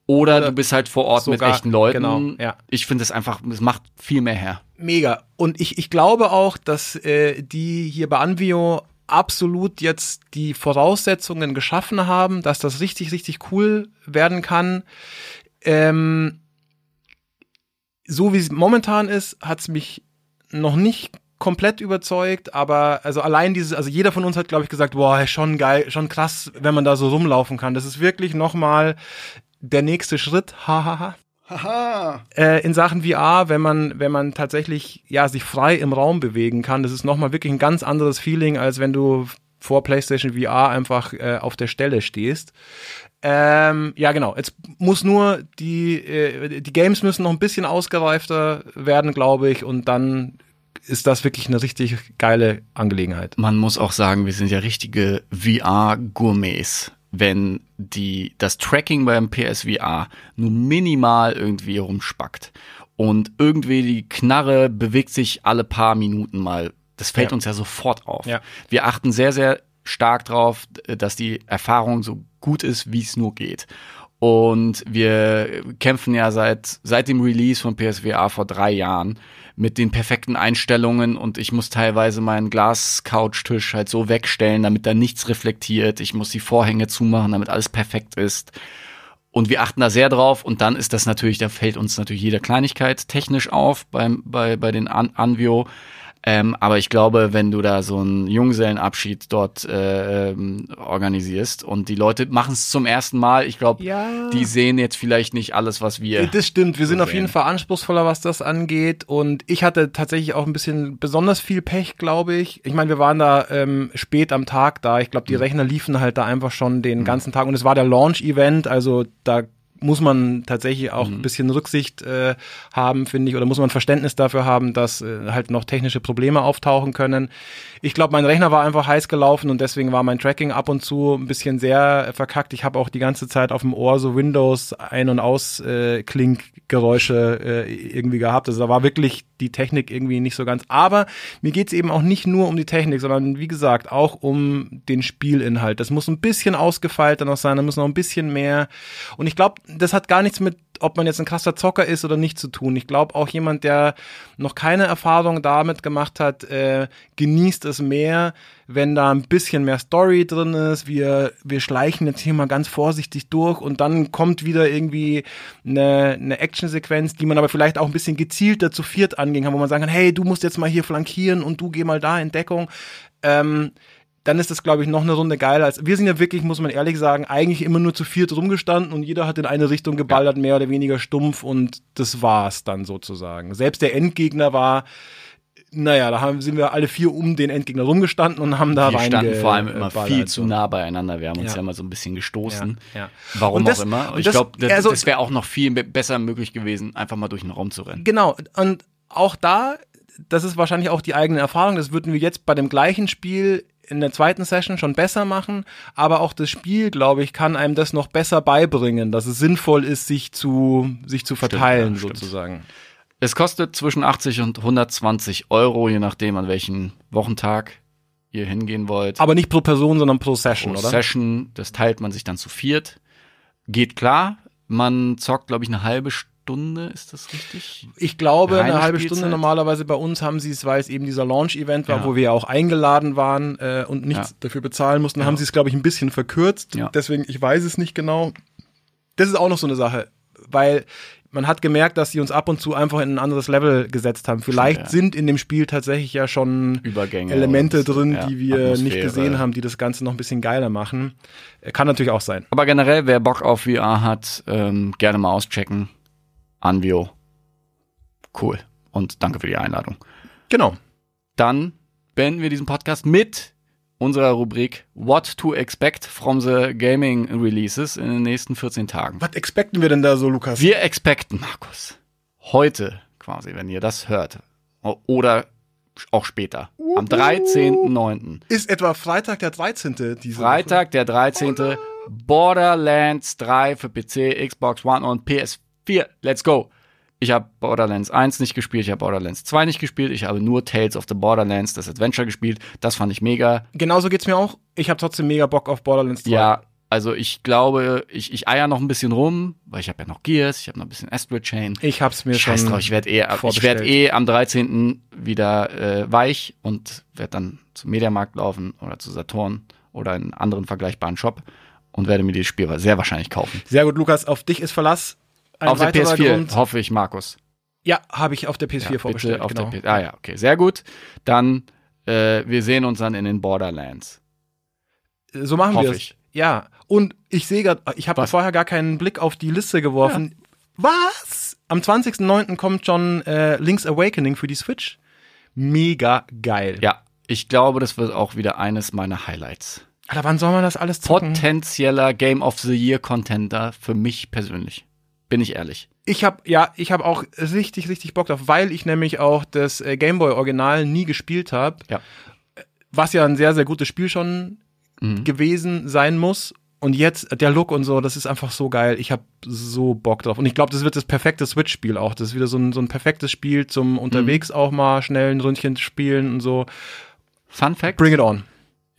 Oder, Oder du bist halt vor Ort sogar- mit echten Leuten. genau, ja. Ich finde es einfach, es macht viel mehr her. Mega. Und ich, ich glaube auch, dass äh, die hier bei Anvio absolut jetzt die Voraussetzungen geschaffen haben, dass das richtig, richtig cool werden kann. Ähm, so wie es momentan ist, hat es mich noch nicht komplett überzeugt, aber also allein dieses, also jeder von uns hat, glaube ich, gesagt, boah, schon geil, schon krass, wenn man da so rumlaufen kann. Das ist wirklich nochmal der nächste Schritt, hahaha äh, in Sachen VR, wenn man, wenn man tatsächlich ja sich frei im Raum bewegen kann, das ist nochmal wirklich ein ganz anderes Feeling, als wenn du vor PlayStation VR einfach äh, auf der Stelle stehst. Ähm, ja, genau. Jetzt muss nur die, äh, die Games müssen noch ein bisschen ausgereifter werden, glaube ich, und dann ist das wirklich eine richtig geile Angelegenheit. man muss auch sagen, wir sind ja richtige VR-Gourmets. Wenn die, das Tracking beim PSVR nur minimal irgendwie rumspackt und irgendwie die Knarre bewegt sich alle paar Minuten mal, das fällt Ja. uns ja sofort auf. Ja. Wir achten sehr, sehr stark drauf, dass die Erfahrung so gut ist, wie es nur geht. Und wir kämpfen ja seit, seit dem Release von PSVR vor drei Jahren mit den perfekten Einstellungen und ich muss teilweise meinen Glas-Couchtisch halt so wegstellen, damit da nichts reflektiert. Ich muss die Vorhänge zumachen, damit alles perfekt ist. Und wir achten da sehr drauf und dann ist das natürlich, da fällt uns natürlich jede Kleinigkeit technisch auf beim, bei, bei den An Anvio. Ähm, aber ich glaube, wenn du da so einen Junggesellenabschied dort äh, ähm, organisierst und die Leute machen es zum ersten Mal, ich glaube, Ja. die sehen jetzt vielleicht nicht alles, was wir. Das stimmt, wir sind so auf jeden sehen. Fall anspruchsvoller, was das angeht. Und ich hatte tatsächlich auch ein bisschen besonders viel Pech, glaube ich. Ich meine, wir waren da ähm, spät am Tag da. Ich glaube, die Rechner liefen halt da einfach schon den ganzen Tag. Und es war der Launch-Event, also da muss man tatsächlich auch Mhm. ein bisschen Rücksicht äh, haben, finde ich, oder muss man Verständnis dafür haben, dass äh, halt noch technische Probleme auftauchen können. Ich glaube, mein Rechner war einfach heiß gelaufen und deswegen war mein Tracking ab und zu ein bisschen sehr verkackt. Ich habe auch die ganze Zeit auf dem Ohr so Windows ein- und aus äh, Klinkgeräusche äh, irgendwie gehabt. Also da war wirklich die Technik irgendwie nicht so ganz. Aber mir geht's eben auch nicht nur um die Technik, sondern wie gesagt auch um den Spielinhalt. Das muss ein bisschen ausgefeilter noch sein, da muss noch ein bisschen mehr. Und ich glaube, das hat gar nichts mit ob man jetzt ein krasser Zocker ist oder nicht zu tun. Ich glaube auch jemand, der noch keine Erfahrung damit gemacht hat, äh, genießt es mehr, wenn da ein bisschen mehr Story drin ist. Wir, wir schleichen jetzt hier mal ganz vorsichtig durch und dann kommt wieder irgendwie eine, eine Actionsequenz, die man aber vielleicht auch ein bisschen gezielter zu viert angehen kann, wo man sagen kann, hey, du musst jetzt mal hier flankieren und du geh mal da in Deckung. Ähm, dann ist das, glaube ich, noch eine Runde geiler als. Wir sind ja wirklich, muss man ehrlich sagen, eigentlich immer nur zu viert rumgestanden und jeder hat in eine Richtung geballert, mehr oder weniger stumpf und das war's dann sozusagen. Selbst der Endgegner war, naja, da haben, sind wir alle vier um den Endgegner rumgestanden und haben da wir rein. standen vor allem immer viel zu nah beieinander. Wir haben uns Ja. ja, mal so ein bisschen gestoßen. Ja, ja. Warum das- auch immer. und Ich glaube, das, also- das wäre auch noch viel be- besser möglich gewesen, einfach mal durch den Raum zu rennen. Genau, und auch da, das ist wahrscheinlich auch die eigene Erfahrung, das würden wir jetzt bei dem gleichen Spiel in der zweiten Session schon besser machen, aber auch das Spiel, glaube ich, kann einem das noch besser beibringen, dass es sinnvoll ist, sich zu, sich zu verteilen, ja, stimmt. sozusagen. Es kostet zwischen 80 und 120 Euro, je nachdem, an welchen Wochentag ihr hingehen wollt. Aber nicht pro Person, sondern pro Session, Pro oder? Session, das teilt man sich dann zu viert. Geht klar. Man zockt, glaube ich, eine halbe Stunde, ist das richtig? Ich glaube, Reine eine halbe Spielzeit? Stunde normalerweise bei uns haben sie es, weil es eben dieser Launch-Event war, Ja. wo wir ja auch eingeladen waren äh, und nichts Ja. dafür bezahlen mussten, haben sie es, glaube ich, ein bisschen verkürzt. Ja. Deswegen, ich weiß es nicht genau. Das ist auch noch so eine Sache, weil man hat gemerkt, dass sie uns ab und zu einfach in ein anderes Level gesetzt haben. Vielleicht ja. sind in dem Spiel tatsächlich ja schon Übergänge Elemente und so, drin, ja, die wir nicht Atmosphäre. gesehen haben, die das Ganze noch ein bisschen geiler machen. Äh, Kann natürlich auch sein. Aber generell, wer Bock auf VR hat, ähm, gerne mal auschecken. Anvio. Cool. Und danke für die Einladung. Genau. Dann beenden wir diesen Podcast mit unserer Rubrik What to Expect from the Gaming Releases in den nächsten 14 Tagen. Was expecten wir denn da so, Lukas? Wir expecten, Markus, heute quasi, wenn ihr das hört, oder auch später, am 13.09. Ist etwa Freitag der 13. diese Woche? Freitag, der 13. Borderlands 3 für PC, Xbox One und PS4. Let's go. Ich habe Borderlands 1 nicht gespielt, ich habe Borderlands 2 nicht gespielt, ich habe nur Tales of the Borderlands, das Adventure gespielt. Das fand ich mega. Genauso geht's mir auch. Ich habe trotzdem mega Bock auf Borderlands 2. Ja, also ich glaube, ich, ich eier noch ein bisschen rum, weil ich habe ja noch Gears, ich habe noch ein bisschen Astral Chain. Ich hab's mir Scheiß schon. drauf, ich werde eh, ich werd eh am 13. wieder äh, weich und werde dann zum Mediamarkt laufen oder zu Saturn oder in einen anderen vergleichbaren Shop und werde mir dieses Spiel sehr wahrscheinlich kaufen. Sehr gut, Lukas. Auf dich ist Verlass. Auf der weiterer PS4, Grund. hoffe ich, Markus. Ja, habe ich auf der PS4 Ja, vorbestellt. bitte auf genau. Ah ja, okay, sehr gut. Dann, äh, wir sehen uns dann in den Borderlands. so machen wir es. ich. Ja. Und ich sehe gerade, ich habe vorher gar keinen Blick auf die Liste geworfen. Was? Am 20.09. kommt schon äh, Link's Awakening für die Switch. Mega geil. Ja, ich glaube, das wird auch wieder eines meiner Highlights. Alter, wann soll man das alles zocken? Potenzieller Game of the Year Contender für mich persönlich. Bin ich ehrlich. Ich habe ja, ich habe auch richtig, richtig Bock drauf, weil ich nämlich auch das äh, Gameboy Original nie gespielt habe. Ja. Was ja ein sehr, sehr gutes Spiel schon Mhm. gewesen sein muss. Und jetzt der Look und so, das ist einfach so geil. Ich habe so Bock drauf. Und ich glaube, das wird das perfekte Switch-Spiel auch. Das ist wieder so ein, so ein perfektes Spiel Mhm. zum unterwegs auch mal schnell ein Ründchen spielen und so. Fun Fact. Bring it on.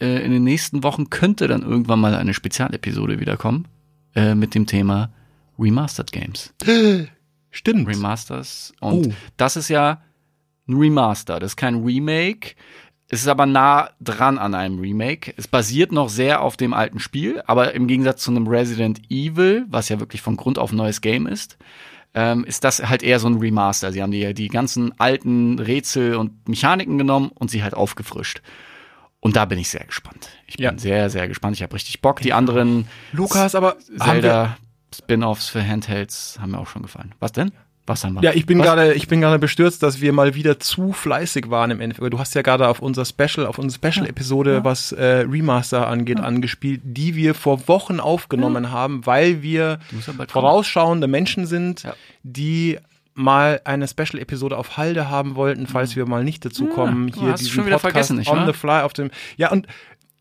äh, in den nächsten Wochen könnte dann irgendwann mal eine Spezialepisode wiederkommen äh, mit dem Thema Remastered Games. [gasps] Stimmt. Remasters. Und Oh. das ist ja ein Remaster. Das ist kein Remake. Es ist aber nah dran an einem Remake. Es basiert noch sehr auf dem alten Spiel, aber im Gegensatz zu einem Resident Evil, was ja wirklich von Grund auf ein neues Game ist, ähm, ist das halt eher so ein Remaster. Sie haben die, die ganzen alten Rätsel und Mechaniken genommen und sie halt aufgefrischt. Und da bin ich sehr gespannt. Ich bin Ja. sehr, sehr gespannt. Ich habe richtig Bock. Die anderen Lukas, aber Zelda Spin-offs für Handhelds haben mir auch schon gefallen. Was denn? Was haben wir? ja, ich bin gerade, ich bin gerade bestürzt, dass wir mal wieder zu fleißig waren im Endeffekt. Du hast ja gerade auf unser Special, auf unsere Special-Episode, was äh, Remaster angeht, angespielt, die wir vor Wochen aufgenommen haben, weil wir ja vorausschauende Menschen sind, Ja. die mal eine Special-Episode auf Halde haben wollten, falls wir mal nicht dazu kommen, hier hast diesen schon wieder Podcast vergessen, nicht on wahr? the fly auf dem. Ja, und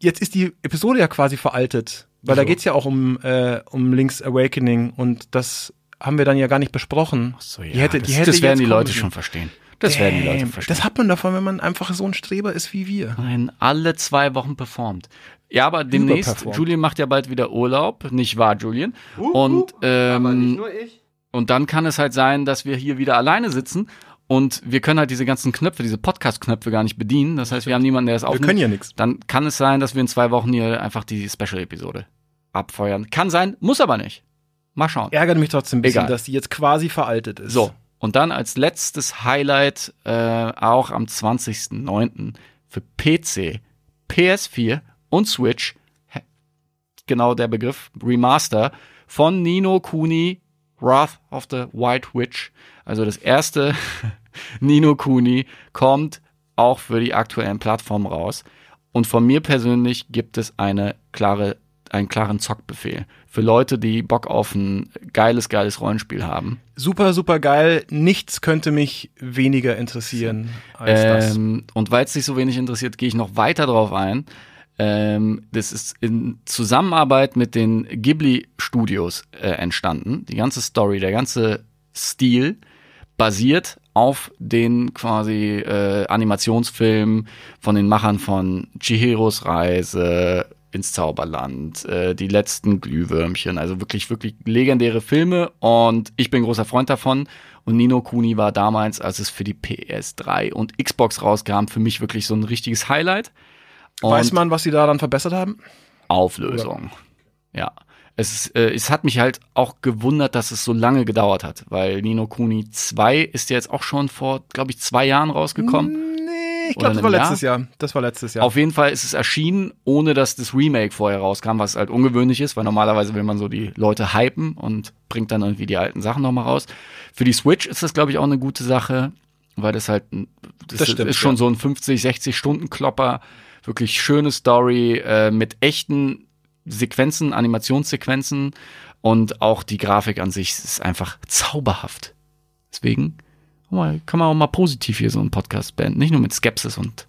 jetzt ist die Episode ja quasi veraltet, weil da Wieso? geht's ja auch um, äh, um Link's Awakening und das haben wir dann ja gar nicht besprochen. So, ja, die hätte, das, die hätte das werden die Leute schon verstehen. Das werden die Leute Damn, verstehen. Das hat man davon, wenn man einfach so ein Streber ist wie wir. Nein, alle zwei Wochen performt. Ja, aber demnächst. Julian macht ja bald wieder Urlaub, nicht wahr, Julian? Und, Aber nicht ähm, nur ich. und dann kann es halt sein, dass wir hier wieder alleine sitzen und wir können halt diese ganzen Knöpfe, diese Podcast-Knöpfe gar nicht bedienen. Das heißt, wir haben niemanden, der das Wir aufnimmt. können ja nichts. Dann kann es sein, dass wir in zwei Wochen hier einfach die Special-Episode abfeuern. Kann sein, muss aber nicht. Mal schauen. Ärgert mich trotzdem ein bisschen, Egal. dass die jetzt quasi veraltet ist. So, und dann als letztes Highlight äh, auch am 20.09. für PC, PS4 und Switch, genau der Begriff, Remaster von Nino Kuni, Wrath of the White Witch. Also das erste [laughs] Nino Kuni kommt auch für die aktuellen Plattformen raus. Und von mir persönlich gibt es eine klare, einen klaren Zockbefehl. Für Leute, die Bock auf ein geiles, geiles Rollenspiel haben. Super, super geil. Nichts könnte mich weniger interessieren als das. Ähm, und weil es dich so wenig interessiert, gehe ich noch weiter drauf ein. Ähm, das ist in Zusammenarbeit mit den Ghibli-Studios äh, entstanden. Die ganze Story, der ganze Stil basiert auf den quasi äh, Animationsfilmen von den Machern von Chihiros Reise ins Zauberland, äh, die letzten Glühwürmchen, also wirklich, wirklich legendäre Filme und ich bin großer Freund davon und Nino Kuni war damals, als es für die PS3 und Xbox rauskam, für mich wirklich so ein richtiges Highlight. Und Weiß man, was sie daran verbessert haben? Auflösung. Ja. Es, äh, es hat mich halt auch gewundert, dass es so lange gedauert hat, weil Nino Kuni 2 ist ja jetzt auch schon vor, glaube ich, zwei Jahren rausgekommen. Nee, ich glaube, das war Jahr? letztes Jahr. Das war letztes Jahr. Auf jeden Fall ist es erschienen, ohne dass das Remake vorher rauskam, was halt ungewöhnlich ist, weil normalerweise will man so die Leute hypen und bringt dann irgendwie die alten Sachen nochmal raus. Für die Switch ist das, glaube ich, auch eine gute Sache, weil das halt, das, Das ist- stimmt, ist schon ja. so ein 50, 60 Stunden Klopper, wirklich schöne Story äh, mit echten Sequenzen, Animationssequenzen und auch die Grafik an sich ist einfach zauberhaft. Deswegen kann man auch mal positiv hier so einen Podcast beenden, nicht nur mit Skepsis und,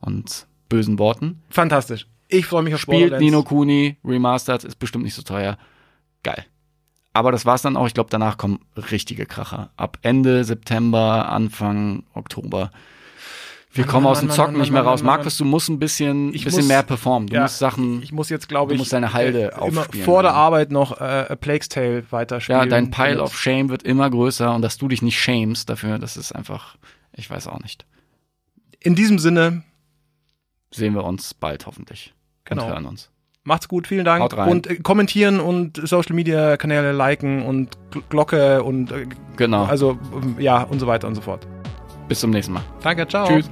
und bösen Worten. Fantastisch. Ich freue mich auf Spielt. Nino Kuni, Remastered, ist bestimmt nicht so teuer. Geil. Aber das war's dann auch. Ich glaube, danach kommen richtige Kracher. Ab Ende September, Anfang Oktober. Wir Mann, kommen Mann, aus dem Zocken Mann, nicht mehr raus. Markus, du musst ein bisschen, Ich bisschen muss- mehr performen. Du Ja, musst Sachen. Ich muss jetzt, glaube Du ich, musst deine Halde äh, immer vor der Arbeit noch äh, A Plague's Tale weiterspielen. ja, dein Pile of Shame wird immer größer und dass du dich nicht shamest dafür, das ist einfach, ich weiß auch nicht. In diesem Sinne, Sehen wir uns bald hoffentlich. Genau. Und hören uns. macht's gut, vielen Dank. Haut rein. Und äh, kommentieren und Social Media Kanäle liken und Gl- Glocke und äh, Genau. also ähm, ja und so weiter und so fort. Bis zum nächsten Mal. Danke, ciao. Tschüss.